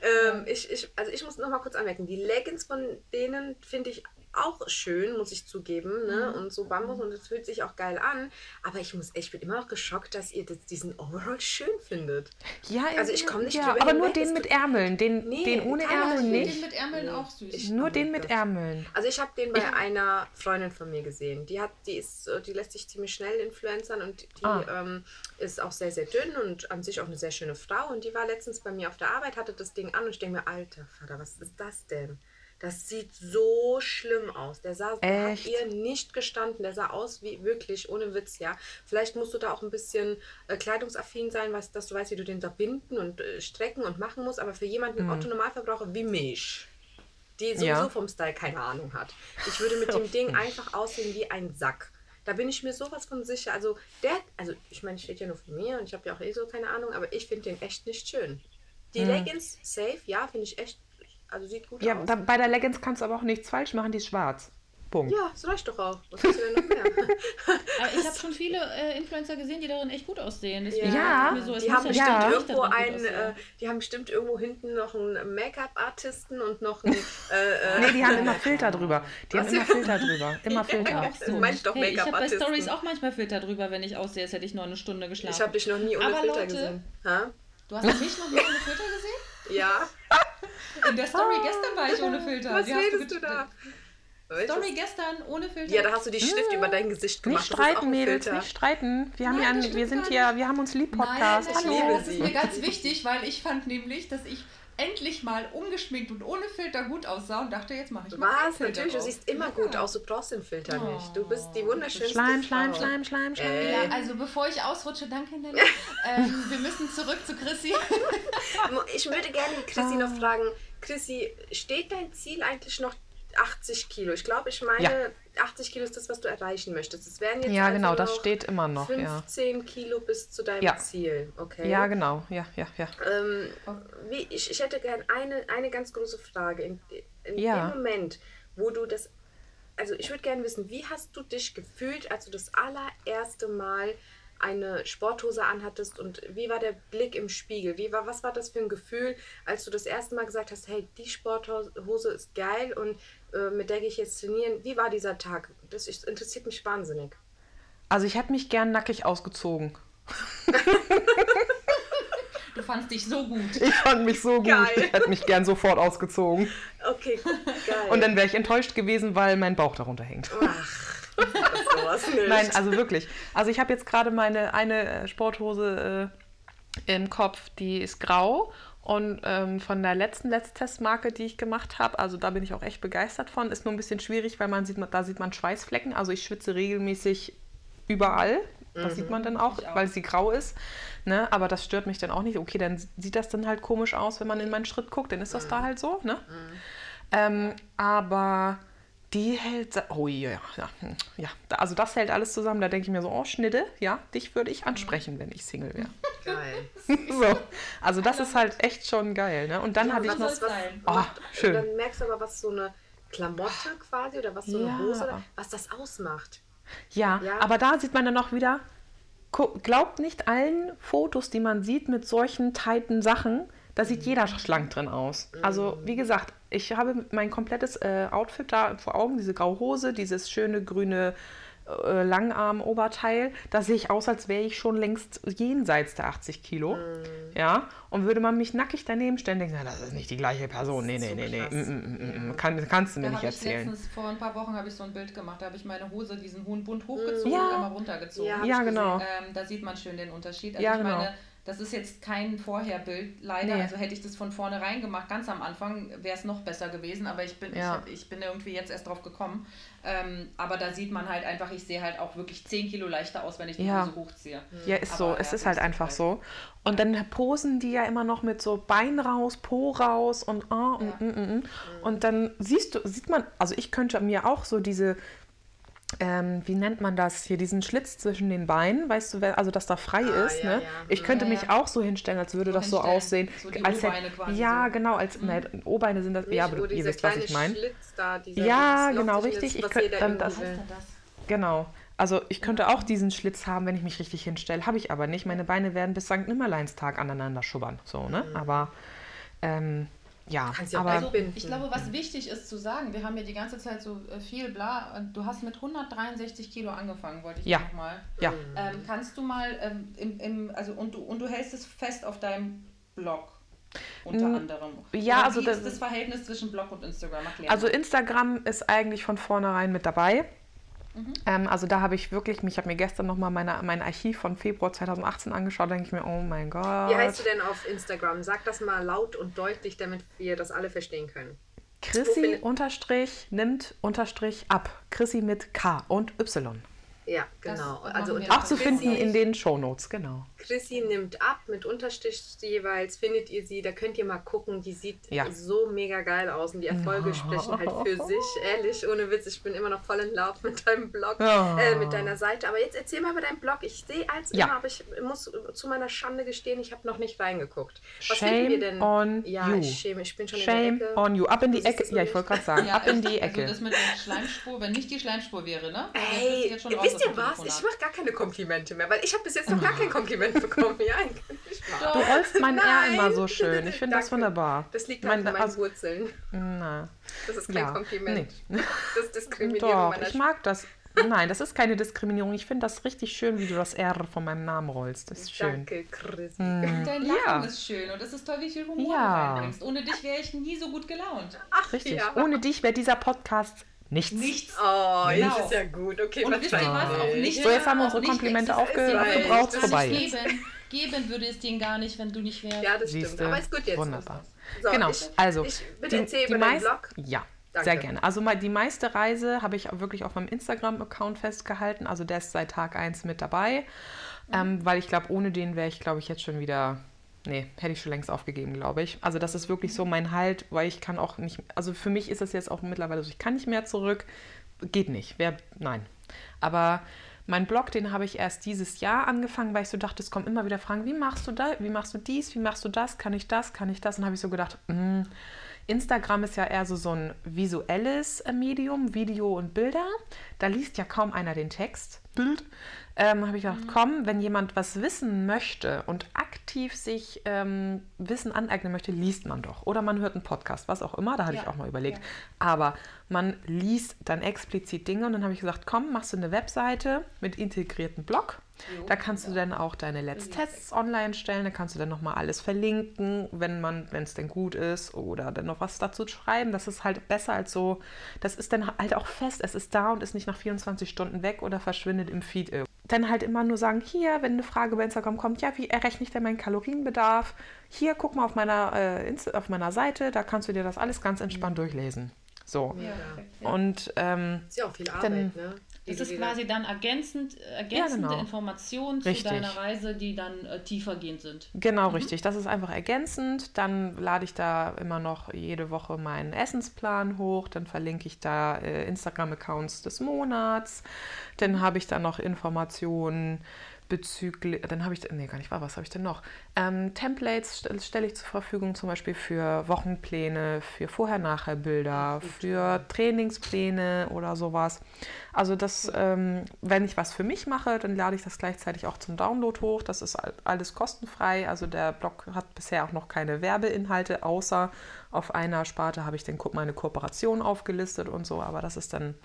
S2: Ähm, ich, ich, also ich muss noch mal kurz anmerken, die Leggings von denen finde ich auch schön, muss ich zugeben. Ne? Und so Bambus und das fühlt sich auch geil an. Aber ich muss echt, ich bin immer noch geschockt, dass ihr das, diesen Overall schön findet.
S4: Ja,
S2: Also ich komme nicht
S4: ja,
S2: drüber
S4: aber nur den mit Ärmeln. Den,
S2: Nee,
S4: den ohne Ärmel
S2: will
S1: Den
S4: nicht.
S1: mit Ärmeln auch süß.
S2: Ich-
S4: Nur den mit. Ärmeln.
S2: Also ich habe den bei einer Freundin von mir gesehen. Die hat, die ist, äh, die lässt sich ziemlich schnell influencern und die
S4: Ah.
S2: ähm, ist auch sehr, sehr dünn und an sich auch eine sehr schöne Frau. Und die war letztens bei mir auf der Arbeit, hatte das Ding an und ich denke mir, alter Vater, was ist das denn? Das sieht so schlimm aus. Der sah, der hat
S4: Echt?
S2: ihr nicht gestanden. Der sah aus wie wirklich, ohne Witz, ja. Vielleicht musst du da auch ein bisschen äh, kleidungsaffin sein, was, dass du weißt, wie du den da binden und äh, strecken und machen musst. Aber für jemanden, Otto Normalverbraucher wie mich, die sowieso
S4: Ja.
S2: vom Style keine Ahnung hat. Ich würde mit dem Ding einfach aussehen wie ein Sack. Da bin ich mir sowas von sicher. Also der, also ich meine, steht ja nur von mir und ich habe ja auch eh so keine Ahnung, aber ich finde den echt nicht schön. Die Leggings safe, ja, finde ich echt, also sieht gut
S4: Ja,
S2: aus.
S4: da, bei der Leggings kannst du aber auch nichts falsch machen, die ist schwarz. Punkt.
S2: ja, das reicht doch auch. Was willst du denn noch mehr?
S1: Aber ich habe schon viele äh, Influencer gesehen, die darin echt gut aussehen. Deswegen
S4: Ja,
S1: so, es
S2: die haben
S1: ja
S2: bestimmt
S4: ja.
S2: irgendwo einen, äh, die haben bestimmt irgendwo hinten noch einen Make-up-Artisten und noch einen, äh, äh,
S4: Nee, die haben immer Filter drüber. Die haben immer Filter drüber. Immer
S2: Ja,
S4: Filter.
S2: so. Du meinst doch
S1: hey, ich habe bei. Stories auch manchmal Filter drüber, wenn ich aussehe, als hätte ich nur eine Stunde geschlafen.
S2: ich habe dich noch nie ohne
S1: Aber
S2: Filter
S1: Leute-
S2: gesehen. Ha?
S1: du hast mich noch nie ohne Filter gesehen?
S2: Ja,
S1: In der Story gestern war ich ohne Filter.
S2: was
S1: Wie
S2: redest du
S1: get-
S2: da?
S1: Story gestern ohne Filter?
S2: Ja, da hast du die Stift über dein Gesicht gemacht.
S4: Nicht
S2: das
S4: streiten, Mädels,
S2: Filter.
S4: nicht streiten. Wir, haben
S1: Nein,
S4: hier
S1: das
S4: wir sind hier, wir haben uns lieb
S1: Nein,
S4: Podcast.
S1: nein,
S2: liebe
S1: nein, das
S2: sie.
S1: ist mir ganz wichtig, weil ich fand nämlich, dass ich endlich mal ungeschminkt und ohne Filter gut aussah und dachte, jetzt mache ich mal
S2: Was?
S1: Filter
S2: Natürlich, du
S1: drauf.
S2: siehst immer
S1: Ja.
S2: gut aus. Du brauchst den Filter
S1: Oh.
S2: nicht. Du bist die wunderschönste
S4: Schleim,
S2: Frau.
S4: Schleim, Schleim, Schleim, Schleim.
S2: Äh,
S1: Ja, also bevor ich ausrutsche, danke Nelly. ähm, wir müssen zurück zu Chrissy.
S2: Ich würde gerne Chrissy
S4: Ah.
S2: noch fragen. Chrissy, steht dein Ziel eigentlich noch 80 Kilo? Ich glaube, ich meine,
S4: Ja.
S2: 80 Kilo ist das, was du erreichen möchtest. Es wären jetzt
S4: Ja,
S2: also
S4: genau, das steht immer noch, ja.
S2: 15 Kilo bis zu deinem
S4: Ja.
S2: Ziel, okay?
S4: Ja, genau. Ja, ja, ja.
S2: Ähm, wie, ich, ich hätte gerne eine, eine ganz große Frage. In, in
S4: Ja.
S2: dem Moment, wo du das. Also, ich würde gerne wissen, wie hast du dich gefühlt, als du das allererste Mal eine Sporthose anhattest und wie war der Blick im Spiegel? Wie war, was war das für ein Gefühl, als du das erste Mal gesagt hast, hey, die Sporthose ist geil und äh, mit der gehe ich jetzt trainieren? Wie war dieser Tag? Das ist- interessiert mich wahnsinnig.
S4: Also ich hätte mich gern nackig ausgezogen.
S1: Du fandst dich so gut.
S4: Ich fand mich so gut.
S2: Geil.
S4: Ich hätte mich gern sofort ausgezogen.
S2: Okay, geil.
S4: Und dann wäre ich enttäuscht gewesen, weil mein Bauch darunter hängt.
S2: Ach, sowas nicht.
S4: Nein, also wirklich. Also ich habe jetzt gerade meine eine äh, Sporthose äh, im Kopf, die ist grau. Und ähm, von der letzten Letztestmarke, die ich gemacht habe, also da bin ich auch echt begeistert von. Ist nur ein bisschen schwierig, weil man sieht, da sieht man Schweißflecken. Also ich schwitze regelmäßig überall. Das sieht man dann auch,
S1: auch.
S4: weil sie grau ist. Ne? Aber das stört mich dann auch nicht. Okay, dann sieht das dann halt komisch aus, wenn man in meinen Schritt guckt. Dann ist das da halt so. Ne? Ähm, aber die hält. Oh ja, ja, hm, ja. Also das hält alles zusammen. Da denke ich mir so, oh Schnitte, ja, dich würde ich ansprechen, wenn ich Single wäre.
S2: Geil.
S4: so. Also das ist halt echt schon geil. Ne? Und dann
S2: Ja,
S4: habe ich noch.
S2: ist was.
S4: Oh,
S2: macht-
S4: schön.
S2: Dann merkst du aber, was so eine Klamotte quasi oder was so eine
S4: Ja.
S2: Hose, was das ausmacht.
S4: Ja,
S2: Ja.
S4: aber da sieht man dann auch wieder, glaubt nicht allen Fotos, die man sieht mit solchen tighten Sachen, da sieht jeder schlank drin aus. Also, wie gesagt, ich habe mein komplettes äh, Outfit da vor Augen, diese graue Hose, dieses schöne grüne äh, Langarm-Oberteil. Da sehe ich aus, als wäre ich schon längst jenseits der 80 Kilo. Ja, und würde man mich nackig daneben stellen, denken, na, das ist nicht die gleiche Person. Nee, nee,
S2: so
S4: nee, nee.
S2: krass.
S4: Mm, mm, mm, mm. Kann, kannst du mir
S1: Da
S4: nicht erzählen.
S1: letztens, vor ein paar Wochen habe ich so ein Bild gemacht, da habe ich meine Hose, diesen hohen Bund hochgezogen
S4: Ja.
S1: und einmal runtergezogen.
S2: Ja,
S4: Ja, genau.
S1: Ähm, da sieht man schön den Unterschied. Also
S4: Ja,
S1: ich
S4: genau.
S1: meine, das ist jetzt kein Vorherbild, leider.
S4: Nee.
S1: Also hätte ich das von vornherein gemacht, ganz am Anfang, wäre es noch besser gewesen. Aber ich bin, ich,
S4: Ja.
S1: hab, ich bin irgendwie jetzt erst drauf gekommen. Ähm, aber da sieht man halt einfach, ich sehe halt auch wirklich 10 Kilo leichter aus, wenn ich die
S4: Ja.
S1: Hose hochziehe.
S4: Ja, ist
S1: Aber
S4: so.
S1: ja,
S4: Es ist halt einfach
S1: halt.
S4: so. Und dann posen die ja immer noch mit so Bein raus, Po raus und ah und,
S1: Ja.
S4: mm, mm, mm. und dann siehst du, sieht man, also ich könnte mir auch so diese, ähm, wie nennt man das hier, diesen Schlitz zwischen den Beinen, weißt du, wer- also dass da frei
S2: Ah,
S4: ist,
S2: ja,
S4: ne?
S2: ja.
S4: Ich könnte
S1: Ja,
S4: mich
S1: ja.
S4: auch so hinstellen, als würde
S1: So
S4: das so aussehen.
S1: So die
S4: als hätte-
S1: O-Beine quasi
S4: Ja,
S1: so.
S4: genau, als nein, O-Beine sind das,
S2: Nicht,
S4: ja, aber ihr wisst, was ich meine. Ja, genau, richtig.
S2: Ist,
S4: Ich
S2: was
S4: könnt-
S2: jeder
S4: ähm, das-
S1: das?
S4: Genau. Also ich könnte auch diesen Schlitz haben, wenn ich mich richtig hinstelle. Habe ich aber nicht. Meine Beine werden bis St. Nimmerleinstag aneinander schubbern. So, ne? Aber ähm, ja,
S2: Kannst ja
S4: aber
S2: einbinden.
S1: Ich glaube, was wichtig ist zu sagen, wir haben ja die ganze Zeit so äh, viel bla. und Du hast mit 163 Kilo angefangen, wollte ich
S4: Ja.
S1: nochmal.
S4: ja.
S1: Ähm, kannst du mal ähm, im, im, also und du und du hältst es fest auf deinem Blog unter anderem.
S4: Ja,
S1: Oder
S4: also
S1: wie
S4: das-
S1: ist das Verhältnis zwischen Blog und Instagram? Erklär
S4: Also. Instagram ist eigentlich von vornherein mit dabei.
S1: Mhm.
S4: Ähm, also da habe ich wirklich, ich habe mir gestern nochmal meine, mein Archiv von Februar 2018 angeschaut, da denke ich mir, oh mein Gott.
S2: Wie heißt du denn auf Instagram? Sag das mal laut und deutlich, damit wir das alle verstehen können.
S4: Chrissy unterstrich nimmt unterstrich ab. Chrissy mit K und Y.
S2: Ja, genau. Also
S4: Auch zu finden in den Shownotes, genau.
S2: Chrissy nimmt ab mit Unterstrich jeweils, findet ihr sie, da könnt ihr mal gucken, die sieht
S4: Ja.
S2: so mega geil aus und die Erfolge sprechen halt für sich, ehrlich, ohne Witz, ich bin immer noch voll in Love mit deinem Blog,
S4: Ja.
S2: äh, mit deiner Seite, aber jetzt erzähl mal über deinen Blog, ich sehe als
S4: Ja.
S2: immer, aber ich muss zu meiner Schande gestehen, ich habe noch nicht reingeguckt. Was
S4: Shame
S2: finden wir denn?
S4: on
S2: ja,
S4: you.
S2: ich schäme, ich bin schon
S4: Shame
S2: in der Ecke.
S4: on you. Ab in die Ecke. Ja, ich wollte gerade sagen, ab in die
S1: Also
S4: Ecke.
S1: das mit der Schleimspur, wenn nicht die Schleimspur wäre, ne?
S2: Ey,
S1: jetzt schon raus
S2: wisst ihr was? Ich mache gar keine Komplimente mehr, weil ich habe bis jetzt noch gar kein Kompliment bekommen. Ja, ich mach.
S4: Du rollst mein R immer so schön. Ich finde das wunderbar.
S2: Das liegt
S4: Mein-
S2: an meinen
S4: also-
S2: Wurzeln.
S4: Na,
S2: Das ist kein
S4: ja.
S2: Kompliment.
S4: Nee.
S2: Das ist Diskriminierung
S4: Doch, ich mag das. Nein, das ist keine Diskriminierung. Ich finde das richtig schön, wie du das R von meinem Namen rollst. Das ist schön.
S2: Danke, Chris.
S1: Dein Lachen
S4: Ja.
S1: ist schön und es ist toll, wie viel Humor
S4: Ja.
S1: du reinbringst. Ohne dich wäre ich nie so gut gelaunt.
S2: Ach,
S4: Richtig.
S2: Ja.
S4: Ohne dich wäre dieser Podcast nichts.
S1: Nichts.
S2: Oh,
S1: Genau.
S2: jetzt ist ja gut. Okay,
S1: Und wisst ihr was? Auch nicht,
S4: So, jetzt haben wir unsere
S1: nicht
S4: Komplimente
S2: aufge-
S4: aufgebraucht.
S2: Das
S4: Vorbei.
S1: Geben, geben würde es den gar nicht, wenn du nicht wärst.
S2: Ja, das stimmt.
S4: Siehste,
S2: Aber ist gut jetzt.
S4: Wunderbar.
S2: So,
S4: genau,
S2: ich,
S4: also
S2: Ich, bitte erzähl über deinen
S4: meist-
S2: Blog.
S4: Ja,
S2: Danke.
S4: sehr gerne. Also mal die meiste Reise habe ich auch wirklich auf meinem Instagram-Account festgehalten. Also der ist seit Tag 1 mit dabei. Ähm, weil ich glaube, ohne den wäre ich, glaube ich, jetzt schon wieder. Nee, hätte ich schon längst aufgegeben, glaube ich. Also das ist wirklich so mein Halt, weil ich kann auch nicht. Also für mich ist es jetzt auch mittlerweile so, ich kann nicht mehr zurück. Geht nicht. Wer, nein. Aber mein Blog, den habe ich erst dieses Jahr angefangen, weil ich so dachte, es kommen immer wieder Fragen, wie machst du da, wie machst du dies, wie machst du das, kann ich das, kann ich das? Und habe ich so gedacht, mm, Instagram ist ja eher so, so ein visuelles äh, Medium, Video und Bilder. Da liest ja kaum einer den Text. Bild. Ähm, habe ich gedacht, komm, wenn jemand was wissen möchte und aktiv sich ähm, Wissen aneignen möchte, liest man doch. Oder man hört einen Podcast, was auch immer. Da hatte ich
S1: Ja,
S4: auch mal überlegt.
S1: ja.
S4: Aber man liest dann explizit Dinge und dann habe ich gesagt, komm, machst du eine Webseite mit integrierten Blog.
S1: Jo,
S4: Da kannst du
S1: ja.
S4: dann auch deine Let's Tests online stellen, da kannst du dann nochmal alles verlinken, wenn man, wenn es denn gut ist, oder dann noch was dazu schreiben. Das ist halt besser als so, das ist dann halt auch fest, es ist da und ist nicht nach 24 Stunden weg oder verschwindet im Feed irgendwo. Dann halt immer nur sagen, hier, wenn eine Frage bei Instagram kommt, ja, wie errechne ich denn meinen Kalorienbedarf? Hier, guck mal auf meiner, äh, auf meiner Seite, da kannst du dir das alles ganz entspannt durchlesen. So.
S1: Ja, ja.
S4: Und ähm,
S2: Ist ja auch viel Arbeit,
S4: Dann-
S2: ne?
S1: Das ist quasi dann ergänzend, äh, ergänzende
S4: genau.
S1: Informationen zu
S4: Richtig.
S1: deiner Reise, die dann äh, tiefergehend sind.
S4: Genau, richtig. Das ist einfach ergänzend. Dann lade ich da immer noch jede Woche meinen Essensplan hoch. Dann verlinke ich da äh, Instagram-Accounts des Monats. Dann habe ich da noch Informationen bezüglich, dann habe ich, nee, gar nicht wahr, was habe ich denn noch? Ähm, Templates stelle stell ich zur Verfügung, zum Beispiel für Wochenpläne, für Vorher-Nachher-Bilder, für Trainingspläne oder sowas. Also das, ähm, wenn ich was für mich mache, dann lade ich das gleichzeitig auch zum Download hoch. Das ist all- alles kostenfrei. Also der Blog hat bisher auch noch keine Werbeinhalte, außer auf einer Sparte habe ich dann meine Kooperation aufgelistet und so, aber das ist dann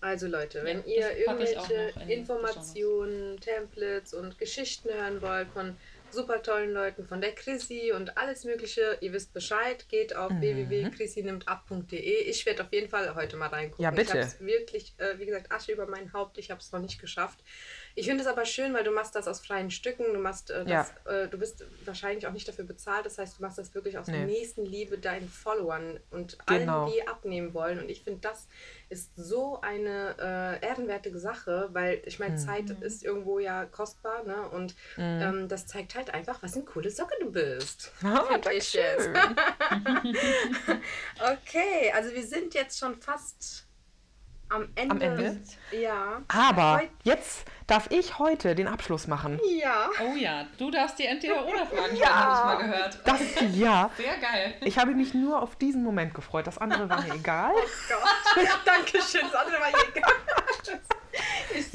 S2: Also Leute, wenn
S1: Ja,
S2: ihr irgendwelche
S1: in
S2: Informationen, Templates und Geschichten hören wollt von super tollen Leuten, von der Chrissy und alles mögliche, ihr wisst Bescheid, geht auf
S4: Mhm.
S2: www.chrissynimtab.de. Ich werde auf jeden Fall heute mal reingucken.
S4: Ja, bitte.
S2: Ich habe es wirklich, äh, wie gesagt, Asche über mein Haupt, ich habe es noch nicht geschafft. Ich finde es aber schön, weil du machst das aus freien Stücken, du machst äh, das, äh, du bist wahrscheinlich auch nicht dafür bezahlt, das heißt, du machst das wirklich aus
S4: Nee.
S2: Nächstenliebe deinen Followern und
S4: Genau.
S2: allen, die abnehmen wollen. Und ich finde, das ist so eine äh, ehrenwerte Sache, weil ich meine, Zeit ist irgendwo ja kostbar, ne? Und ähm, das zeigt halt einfach, was eine coole Socke du bist. Ich jetzt. okay, also wir sind jetzt schon fast am Ende.
S4: Am Ende?
S2: Ja.
S4: Aber jetzt darf ich heute den Abschluss machen.
S2: Ja.
S1: Oh ja, du darfst die Entweder-Oder-Fragen stellen, habe ich mal gehört.
S4: Das ja.
S1: Sehr geil.
S4: Ich habe mich nur auf diesen Moment gefreut. Das andere war mir egal.
S2: Gott. Ja, danke schön. Das andere war hier egal.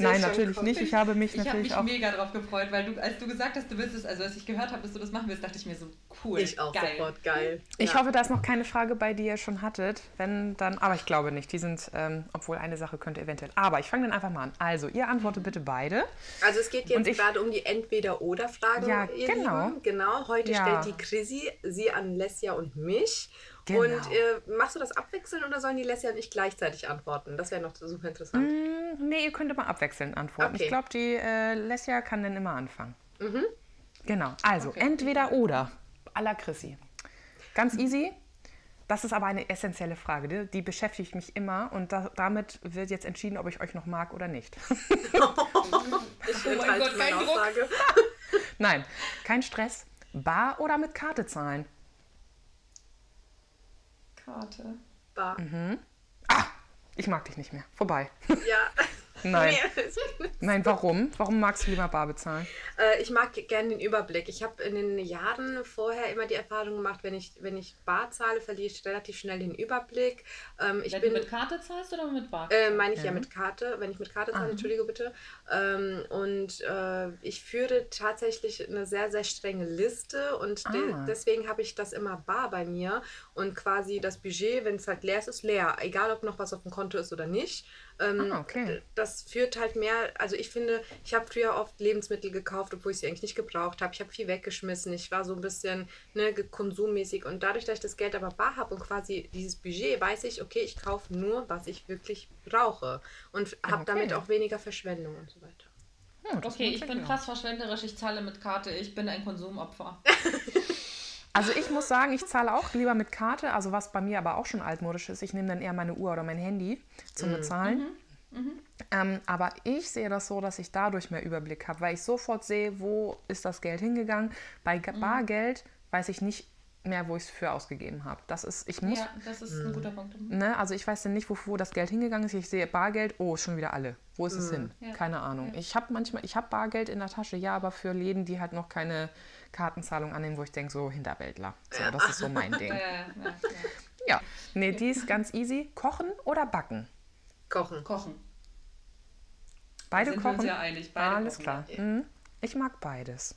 S4: Nein, natürlich nicht. Ich habe mich
S1: ich habe
S4: natürlich
S1: mich
S4: auch.
S1: mega drauf gefreut, weil du, als du gesagt hast, du willst es, also als ich gehört habe, dass du das machen willst, dachte ich mir so, cool,
S2: Ich auch
S1: geil.
S2: sofort geil.
S4: Ich
S2: ja.
S4: hoffe, da ist noch keine Frage bei, die ihr schon hattet. Wenn dann, aber ich glaube nicht. Die sind, ähm, obwohl eine Sache könnte eventuell. Aber ich fange dann einfach mal an. Also, ihr antwortet bitte beide.
S2: Also es geht jetzt
S4: ich-
S2: gerade um die Entweder-Oder-Fragen.
S4: Ja,
S2: ihr
S4: genau.
S2: Lieben. Genau, heute
S4: Ja.
S2: stellt die Chrissy sie an Lesja und mich.
S4: Genau.
S2: Und äh, machst du das abwechselnd oder sollen die Lesja und ich gleichzeitig antworten? Das wäre noch super interessant.
S4: Hm, nee, ihr könnt immer abwechselnd antworten.
S2: Okay.
S4: Ich glaube, die äh, Lesja kann dann immer anfangen. Genau. Also, entweder oder. À la Chrissy. Ganz easy. Das ist aber eine essentielle Frage. Die, die beschäftigt mich immer und da, damit wird jetzt entschieden, ob ich euch noch mag oder nicht.
S2: Ich
S1: mein
S2: enthalte
S1: Gott, kein Druck.
S4: Nein, kein Stress. Bar oder mit Karte zahlen?
S1: Karte.
S2: Bar.
S4: Mhm. Ich mag dich nicht mehr. Vorbei.
S2: Ja.
S4: Nein. Nein, warum? Warum magst du lieber Bar bezahlen?
S2: Äh, ich mag gerne den Überblick. Ich habe in den Jahren vorher immer die Erfahrung gemacht, wenn ich, wenn ich Bar zahle, verliere ich relativ schnell den Überblick. Ähm, ich
S1: Wenn
S2: bin
S1: du mit Karte zahlst oder mit Bar?
S2: Äh, meine ich ja. mit Karte, wenn ich mit Karte zahle, entschuldige bitte. Ähm, und äh, ich führe tatsächlich eine sehr, sehr strenge Liste und de
S4: Ah.
S2: deswegen habe ich das immer bar bei mir und quasi das Budget, wenn es halt leer ist, ist leer. Egal, ob noch was auf dem Konto ist oder nicht. Ähm,
S4: Ah, okay.
S2: Das führt halt mehr, also ich finde, ich habe früher oft Lebensmittel gekauft, obwohl ich sie eigentlich nicht gebraucht habe. Ich habe viel weggeschmissen. Ich war so ein bisschen ne, konsummäßig und dadurch, dass ich das Geld aber bar habe und quasi dieses Budget, weiß ich, okay, ich kaufe nur, was ich wirklich brauche und habe
S4: Okay.
S2: damit auch weniger Verschwendung und so weiter.
S4: Hm, das
S1: Okay, ich bin
S4: ja.
S1: krass verschwenderisch, ich zahle mit Karte, ich bin ein Konsumopfer.
S4: Also ich muss sagen, ich zahle auch lieber mit Karte, also was bei mir aber auch schon altmodisch ist. Ich nehme dann eher meine Uhr oder mein Handy zum
S2: Mhm.
S4: Bezahlen. Ähm, aber ich sehe das so, dass ich dadurch mehr Überblick habe, weil ich sofort sehe, wo ist das Geld hingegangen. Bei Bargeld weiß ich nicht mehr, wo ich es für ausgegeben habe. Das ist, ich muss,
S1: Ja, das ist ein guter Punkt.
S4: ne, also ich weiß dann nicht, wo, wo das Geld hingegangen ist. Ich sehe Bargeld, oh, schon wieder alle. Wo ist es hin?
S1: Ja.
S4: Keine Ahnung. Ich habe manchmal, ich habe Bargeld in der Tasche, ja, aber für Läden, die halt noch keine Kartenzahlung annehmen, wo ich denke, so Hinterwäldler. So, das ist so mein Ding.
S1: Ja, ja, ja.
S4: Ja, nee, die ist ganz easy. Kochen oder backen?
S2: Kochen.
S1: Kochen.
S4: Beide
S1: sind wir uns
S4: kochen?
S1: ja einig, beide
S4: Alles
S1: kochen,
S4: klar.
S2: ja.
S4: Mhm. Ich mag beides.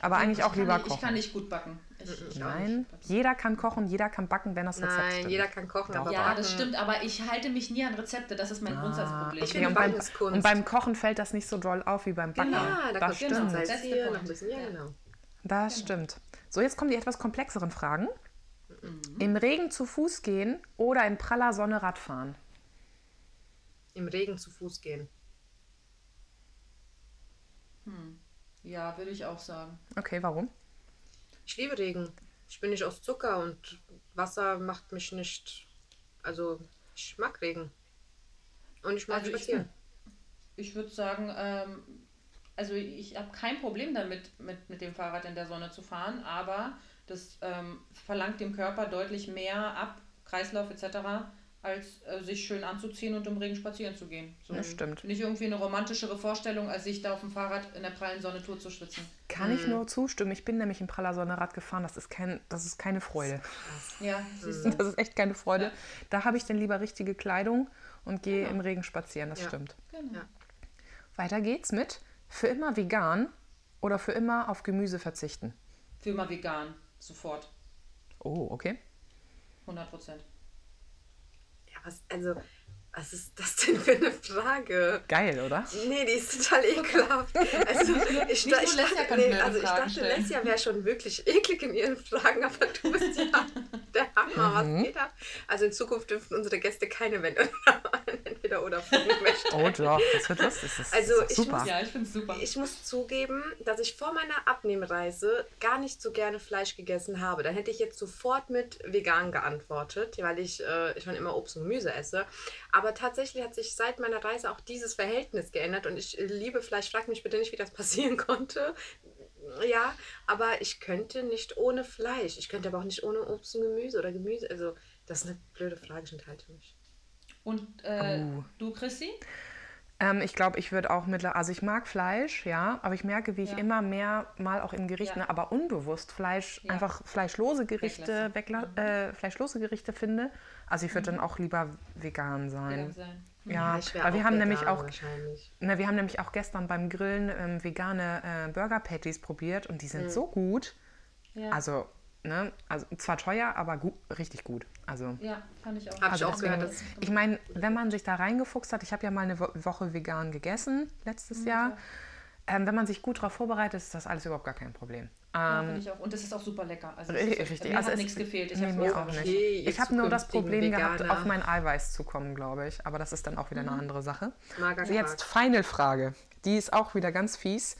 S4: Aber eigentlich
S1: Ich
S4: auch lieber
S1: nicht, Ich kann
S4: kochen.
S1: nicht gut backen. Ich,
S4: Nein, jeder kann kochen, jeder kann backen, wenn das Rezept
S2: Nein,
S4: stimmt.
S2: jeder kann kochen, aber
S1: Ja,
S2: backen.
S1: das stimmt, aber ich halte mich nie an Rezepte, das ist mein Grundsatzproblem.
S2: Ich
S4: Okay,
S2: finde
S4: und, beim, und beim Kochen fällt das nicht so doll auf wie beim Backen.
S1: Genau.
S2: Ja, da
S4: das stimmt.
S2: genau.
S1: The
S2: hier, noch ein bisschen, ja,
S1: Ja.
S2: genau.
S4: Das stimmt. So, jetzt kommen die etwas komplexeren Fragen.
S2: Mhm.
S4: Im Regen zu Fuß gehen oder in praller Sonne Radfahren?
S2: Im Regen zu Fuß gehen.
S1: Ja, würde ich auch sagen.
S4: Okay, warum?
S2: Ich liebe Regen. Ich bin nicht aus Zucker und Wasser macht mich nicht. Also, ich mag Regen. Und ich mag
S1: Also ich-
S2: spazieren.
S1: Ich würde sagen, ähm, also ich habe kein Problem damit, mit, mit dem Fahrrad in der Sonne zu fahren, aber das ähm, verlangt dem Körper deutlich mehr ab, Kreislauf etc., als äh, sich schön anzuziehen und im Regen spazieren zu gehen. So,
S4: Das stimmt.
S1: Nicht irgendwie eine romantischere Vorstellung, als sich da auf dem Fahrrad in der prallen Sonne tot zu schwitzen.
S4: Kann ich nur zustimmen. Ich bin nämlich in praller Sonne Rad gefahren. Das ist, kein, das ist keine Freude.
S1: Ja, siehst du.
S4: Das ist echt keine Freude.
S1: Ja.
S4: Da habe ich dann lieber richtige Kleidung und gehe im Regen spazieren. Das
S2: Ja.
S4: stimmt.
S1: Genau.
S2: Ja.
S4: Weiter geht's mit für immer vegan oder für immer auf Gemüse verzichten.
S1: Für immer vegan, sofort.
S4: Oh, okay.
S1: 100 Prozent.
S2: Was, also, was ist das denn für eine Frage?
S4: Geil, oder?
S2: Nee, die ist total ekelhaft. Also, ich,
S1: nur
S2: ich, dachte, nee, also ich dachte,
S1: stellen.
S2: Lesja wäre schon wirklich eklig in ihren Fragen, aber du bist ja der Hammer.
S1: Mhm.
S2: Was geht ab? Also in Zukunft dürfen unsere Gäste keine Wände entweder oder Fragen stellen.
S4: Oh doch, das wird lustig. Das ist,
S2: Also,
S4: das ist
S2: ich
S4: super.
S2: muss-
S1: Ja, ich finde es super.
S2: Ich muss zugeben, dass ich vor meiner Abnehmreise gar nicht so gerne Fleisch gegessen habe. Da hätte ich jetzt sofort mit vegan geantwortet, weil ich äh, schon immer Obst und Gemüse esse. Aber tatsächlich hat sich seit meiner Reise auch dieses Verhältnis geändert und ich liebe Fleisch. Frag mich bitte nicht, wie das passieren konnte. Ja, aber ich könnte nicht ohne Fleisch. Ich könnte aber auch nicht ohne Obst und Gemüse oder Gemüse. Also, das ist eine blöde Frage, ich enthalte mich.
S1: Und äh,
S4: Oh.
S1: du, Chrissy?
S4: Ähm, ich glaube, ich würde auch mittlerweile, also ich mag Fleisch, ja, aber ich merke, wie ich
S1: Ja.
S4: immer mehr mal auch in Gerichten,
S1: Ja.
S4: aber unbewusst Fleisch,
S1: Ja.
S4: einfach fleischlose Gerichte,
S1: Weglassen.
S4: wegla äh, fleischlose Gerichte finde. Also ich würde dann auch lieber vegan sein.
S1: Vegan sein.
S4: Ja,
S2: ich wär
S4: weil wir
S2: auch
S4: haben
S2: vegan
S4: nämlich auch,
S2: wahrscheinlich.
S4: ne, wir haben nämlich auch gestern beim Grillen ähm, vegane äh, Burger Patties probiert und die sind so gut.
S1: Ja.
S4: Also, ne, also zwar teuer, aber gut, richtig gut. Also,
S1: Ja, fand ich auch.
S2: Hab ich
S4: also
S2: auch gehört, dass
S4: deswegen, ich meine, wenn man sich da reingefuchst hat, ich habe ja mal eine Wo Woche vegan gegessen letztes Jahr. Ähm, wenn man sich gut darauf vorbereitet, ist das alles überhaupt gar kein Problem.
S1: Ja,
S4: Ähm,
S1: ich auch. Und es ist auch super lecker. Also
S4: Richtig,
S1: ist. Mir
S4: Also
S1: hat nichts gefehlt. Ich
S4: nee, mir auch nicht. Ich habe nur das Problem gehabt,
S2: Veganer.
S4: auf mein Eiweiß zu kommen, glaube ich. Aber das ist dann auch wieder eine andere Sache.
S2: Mager
S4: Also jetzt Final-Frage. Die ist auch wieder ganz fies.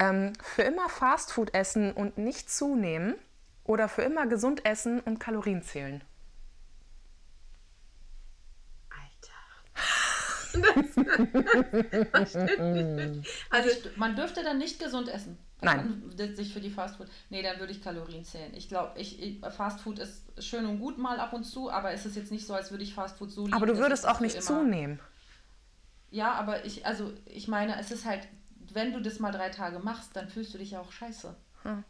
S4: Ähm, für immer Fastfood essen und nicht zunehmen oder für immer gesund essen und Kalorien zählen?
S2: Also,
S1: Man dürfte dann nicht gesund essen.
S4: Nein.
S1: Man, sich für die Fastfood. Nee, dann würde ich Kalorien zählen. Ich glaube, ich, ich, Fastfood ist schön und gut mal ab und zu, aber es ist jetzt nicht so, als würde ich Fastfood so lieben.
S4: Aber du würdest auch nicht zunehmen.
S1: Ja, aber ich, also ich meine, es ist halt, wenn du das mal drei Tage machst, dann fühlst du dich ja auch scheiße.
S4: Hm.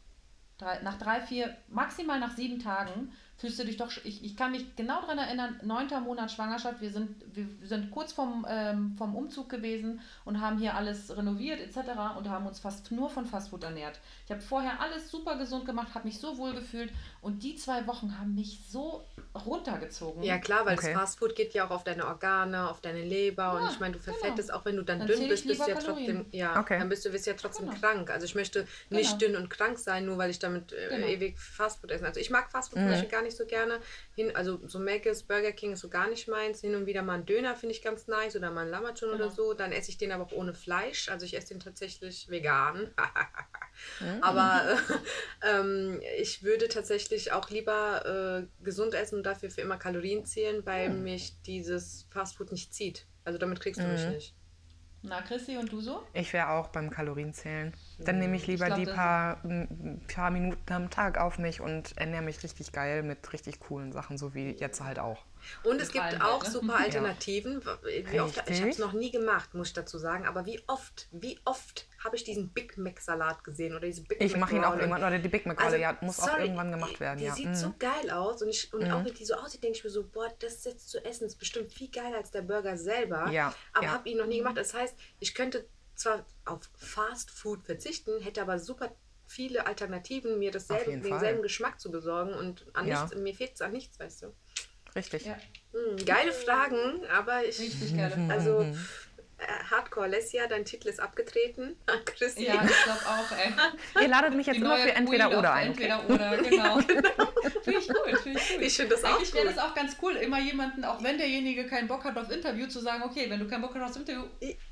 S1: Drei, nach drei, vier, maximal nach sieben Tagen fühlst du dich doch, ich, ich kann mich genau daran erinnern, neunter Monat Schwangerschaft, wir sind, wir sind kurz vom, ähm, vom Umzug gewesen und haben hier alles renoviert etc. und haben uns fast nur von Fastfood ernährt. Ich habe vorher alles super gesund gemacht, habe mich so wohl gefühlt und die zwei Wochen haben mich so runtergezogen.
S2: ja klar, weil
S4: Okay.
S2: das Fastfood geht ja auch auf deine Organe, auf deine Leber und
S1: Ja,
S2: ich meine, du
S1: genau.
S2: verfettest auch, wenn du dann,
S1: Dann
S2: dünn bist, bist du ja trotzdem, ja,
S4: Okay.
S2: dann bist du bist ja trotzdem
S1: Genau.
S2: krank. Also ich möchte nicht
S1: Genau.
S2: dünn und krank sein, nur weil ich damit äh,
S1: Genau.
S2: ewig Fastfood essen. Also ich mag Fastfood zum Beispiel gar nicht so gerne. Hin, also so Mc's, Burger King ist so gar nicht meins. Hin und wieder mal ein Döner finde ich ganz nice oder mal ein Lammatschon oder
S1: Genau.
S2: so. Dann esse ich den aber auch ohne Fleisch. Also ich esse den tatsächlich vegan. Aber äh, ähm, ich würde tatsächlich auch lieber äh, gesund essen und dafür für immer Kalorien zählen, weil mich dieses Fastfood nicht zieht. Also damit kriegst du mich nicht.
S1: Na, Chrissy, und du so?
S4: Ich wäre auch beim Kalorienzählen. Dann nehme ich lieber
S1: glaub,
S4: die paar, paar Minuten am Tag auf mich und ernähre mich richtig geil mit richtig coolen Sachen, so wie jetzt halt auch.
S2: Und es gibt auch
S1: ne?
S2: super Alternativen. Wie oft, ich habe es noch nie gemacht, muss ich dazu sagen. Aber wie oft, wie oft habe ich diesen Big Mac Salat gesehen oder diese Big
S4: Ich
S2: Mac
S4: mache ihn auch irgendwann, oder die Big Mac Rolle, ja, muss auch
S2: sorry,
S4: irgendwann gemacht werden.
S2: Die
S4: ja.
S2: sieht
S4: Mhm.
S2: so geil aus und, ich, und auch wenn die so aussieht, denke ich mir so, boah, das jetzt zu essen ist bestimmt viel geiler als der Burger selber.
S4: Ja,
S2: Aber
S4: ja.
S2: habe ihn noch nie gemacht. Das heißt, ich könnte zwar auf Fast Food verzichten, hätte aber super viele Alternativen, mir dasselbe, denselben. Geschmack zu besorgen und an
S4: Ja.
S2: nichts, mir fehlt es an nichts, weißt du.
S4: Richtig.
S1: Ja,
S2: Hm, geile Fragen, aber ich.
S1: richtig geile Frage.
S2: Also, äh, Hardcore Lesja, dein Titel ist abgetreten. Chrissy.
S1: Ja, ich glaube auch, ey.
S4: Ihr ladet mich jetzt
S1: Die
S4: nur
S1: neue
S4: für entweder
S1: Queen
S4: oder ein.
S1: Entweder oder, genau. Finde ich gut, finde ich gut.
S2: Ich finde das auch
S1: Eigentlich wäre
S2: gut.
S1: das auch ganz cool, immer jemanden, auch wenn derjenige keinen Bock hat auf Interview, zu sagen, okay, wenn du keinen Bock hast aufs Interview,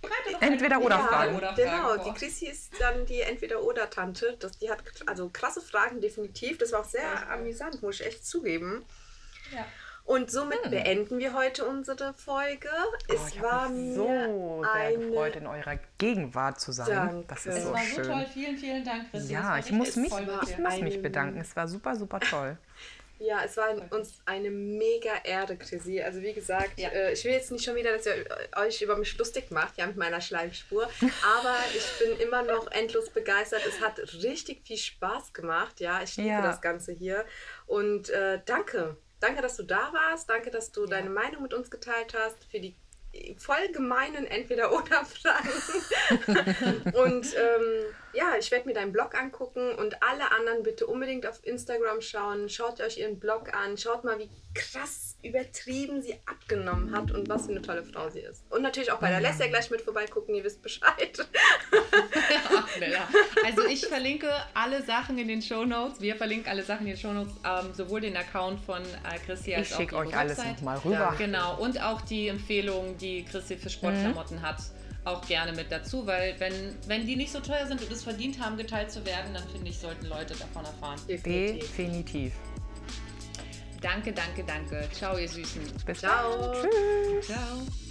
S1: bereite doch
S4: Entweder oder
S2: ja,
S4: Fragen.
S1: Oder
S2: genau.
S1: Fragen
S2: Die. Chrissy ist dann die Entweder-Oder-Tante. Das- Die hat also krasse Fragen, definitiv. Das war auch sehr
S1: Ja.
S2: amüsant, muss ich echt zugeben.
S1: Ja.
S2: Und somit beenden wir heute unsere Folge.
S4: Oh,
S2: es
S4: ich
S2: war mir
S4: so sehr
S2: eine...
S4: gefreut, in eurer Gegenwart zu sein.
S2: Danke.
S4: Das ist
S1: Es
S4: so
S1: war
S4: schön.
S1: so toll, vielen, vielen Dank, Chrissy. Es
S4: Ja, ich muss mich, ich muss mich bedanken. Es war super, super toll.
S2: Ja, es war uns eine mega Ehre, Chrissy. Also wie gesagt,
S1: Ja.
S2: äh, ich will jetzt nicht schon wieder, dass ihr euch über mich lustig macht, ja, mit meiner Schleimspur. Aber ich bin immer noch endlos begeistert. Es hat richtig viel Spaß gemacht, ja. Ich liebe
S4: Ja.
S2: das Ganze hier. Und äh, danke. Danke, dass du da warst. Danke, dass du deine Meinung mit uns geteilt hast. Für die voll gemeinen Entweder-Oder-Fragen. und ähm, ja, ich werde mir deinen Blog angucken und alle anderen bitte unbedingt auf Instagram schauen. Schaut euch ihren Blog an. Schaut mal, wie krass übertrieben sie abgenommen hat und was für eine tolle Frau sie ist. Und natürlich auch bei der Lesja gleich mit vorbeigucken, ihr wisst Bescheid.
S1: Also ich verlinke alle Sachen in den Shownotes. Wir verlinken alle Sachen in den Shownotes, ähm, sowohl den Account von äh, Chrissy als
S4: Ich
S1: auch
S4: schicke
S1: ihre
S4: euch alles
S1: Website.
S4: nochmal rüber.
S1: Genau, und auch die Empfehlungen, die Chrissy für Sportklamotten hat, auch gerne mit dazu, weil wenn, wenn die nicht so teuer sind und es verdient haben, geteilt zu werden, dann finde ich, sollten Leute davon erfahren.
S2: Definitiv.
S4: Definitiv.
S1: Danke, danke, danke. Ciao, ihr Süßen.
S4: Bis
S2: Ciao.
S4: dann. Tschüss.
S1: Ciao.